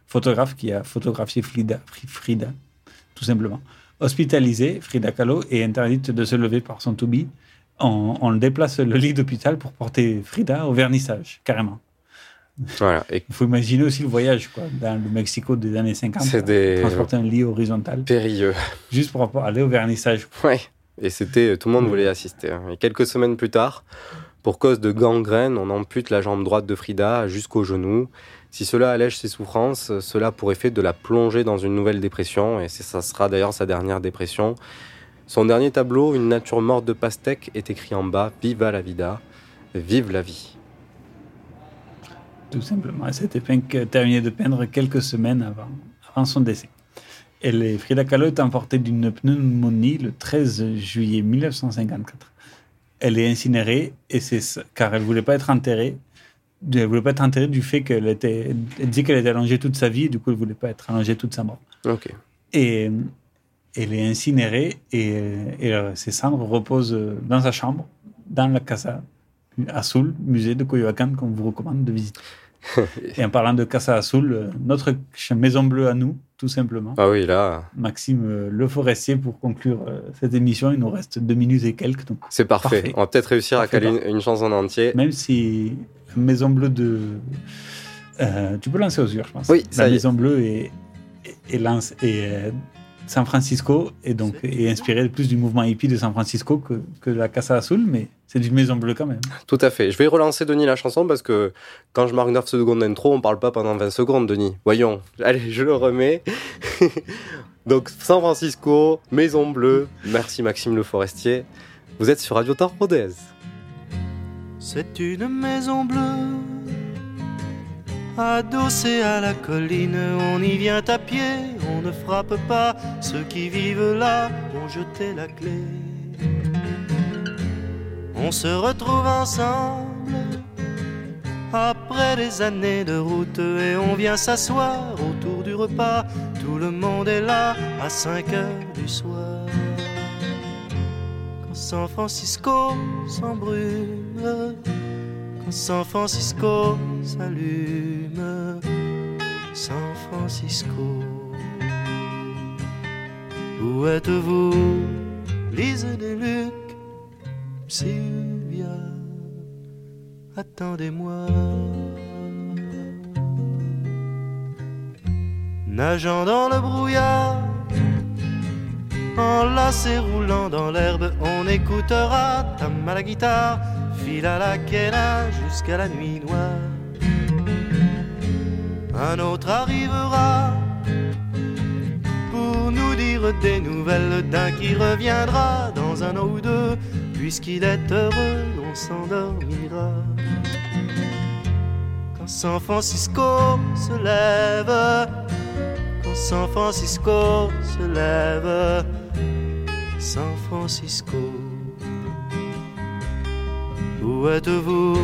photographe qui a photographié Frida, Frida tout simplement. Hospitalisée, Frida Kahlo est interdite de se lever par son toubib. On, on déplace le lit d'hôpital pour porter Frida au vernissage, carrément. Voilà. Il faut imaginer aussi le voyage quoi, dans le Mexico des années 50. C'est des- Transporter un lit horizontal. Périlleux. Juste pour aller au vernissage. Ouais. Et c'était, tout le monde voulait assister. hein. Et quelques semaines plus tard, pour cause de gangrène, on ampute la jambe droite de Frida jusqu'au genou. Si cela allège ses souffrances, cela a pour effet de la plonger dans une nouvelle dépression. Et ça sera d'ailleurs sa dernière dépression. Son dernier tableau, Une nature morte de pastèque, est écrit en bas Viva la vida, vive la vie. Tout simplement. Elle s'était terminée de peindre quelques semaines avant, avant son décès. Elle est, Frida Kahlo est emportée d'une pneumonie le 13 juillet 1954. Elle est incinérée et c'est car elle voulait pas être enterrée. Elle voulait pas être enterrée du fait qu'elle était. Elle disait qu'elle était allongée toute sa vie, du coup elle voulait pas être allongée toute sa mort. Ok. Et elle est incinérée et, euh, et, ses cendres reposent dans sa chambre, dans la Casa Azul, musée de Coyoacán, qu'on vous recommande de visiter. Et en parlant de Casa Azul, euh, notre maison bleue à nous, tout simplement. Ah oui, là, Maxime euh, Le Forestier, pour conclure euh, cette émission, il nous reste deux minutes et quelques. Donc c'est parfait. On va peut-être réussir à caler une, une chanson en entier. Même si la Maison Bleue de. Euh, tu peux lancer aux yeux, je pense. Oui, ça La y est. Maison Bleue est, est, est lance- est, euh, San Francisco et donc est inspirée plus du mouvement hippie de San Francisco que, que de la Casa Azul, mais c'est du Maison Bleue quand même. Tout à fait. Je vais relancer Denis la chanson parce que quand je marque 9 secondes d'intro, on parle pas pendant 20 secondes, Denis. Voyons. Allez, je le remets. Donc, San Francisco, Maison Bleue. Merci Maxime Le Forestier. Vous êtes sur Radio Rodez. C'est une maison bleue, adossée à la colline. On y vient à pied, on ne frappe pas. Ceux qui vivent là ont jeté la clé. On se retrouve ensemble après des années de route et on vient s'asseoir autour du repas. Tout le monde est là à 5 heures du soir. Quand San Francisco s'embrume, quand San Francisco s'allume, San Francisco. Où êtes-vous, Lise des Luc, Sylvia, attendez-moi. Nageant dans le brouillard, enlacé roulant dans l'herbe, on écoutera tam à la guitare, fil à la quena jusqu'à la nuit noire. Un autre arrivera des nouvelles d'un qui reviendra dans un an ou deux, puisqu'il est heureux, on s'endormira. Quand San Francisco se lève, quand San Francisco se lève, San Francisco. Où êtes-vous,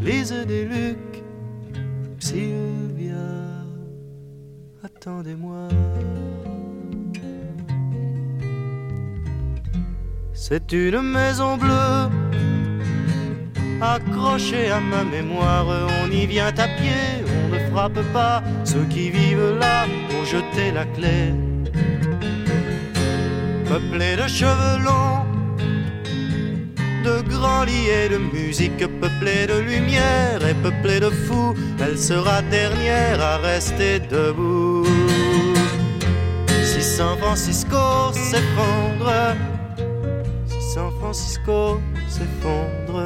Lise des Luc, Sylvia, attendez-moi. C'est une maison bleue accrochée à ma mémoire. On y vient à pied, on ne frappe pas. Ceux qui vivent là ont jeté la clé. Peuplée de cheveux longs, de grands lits et de musique, peuplée de lumière et peuplée de fous, elle sera dernière à rester debout. Si San Francisco s'effondre, Francisco s'effondre,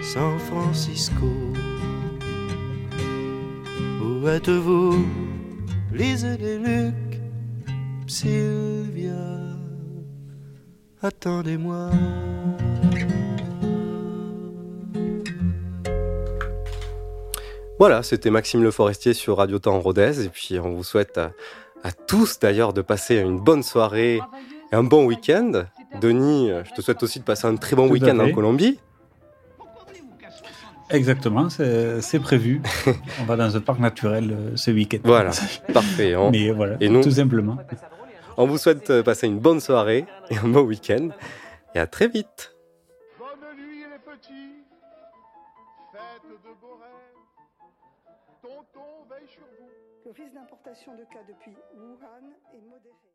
San Francisco. Où êtes-vous, Lise des Luc, Sylvia, attendez-moi. Voilà, c'était Maxime Le Forestier sur Radio Temps Rodez. Et puis, on vous souhaite à tous d'ailleurs de passer une bonne soirée et un bon week-end. Denis, je te souhaite aussi de passer un très bon week-end en. Colombie. Exactement, c'est prévu. On va dans un parc naturel euh, ce week-end. Voilà, parfait. On- Mais voilà, et nous, tout simplement. On vous souhaite euh, passer une bonne soirée et un bon week-end. Et à très vite. Bonne nuit les petits, faites de beaux rêves. Tonton veille sur vous. Le risque d'importation de cas depuis Wuhan est modéré.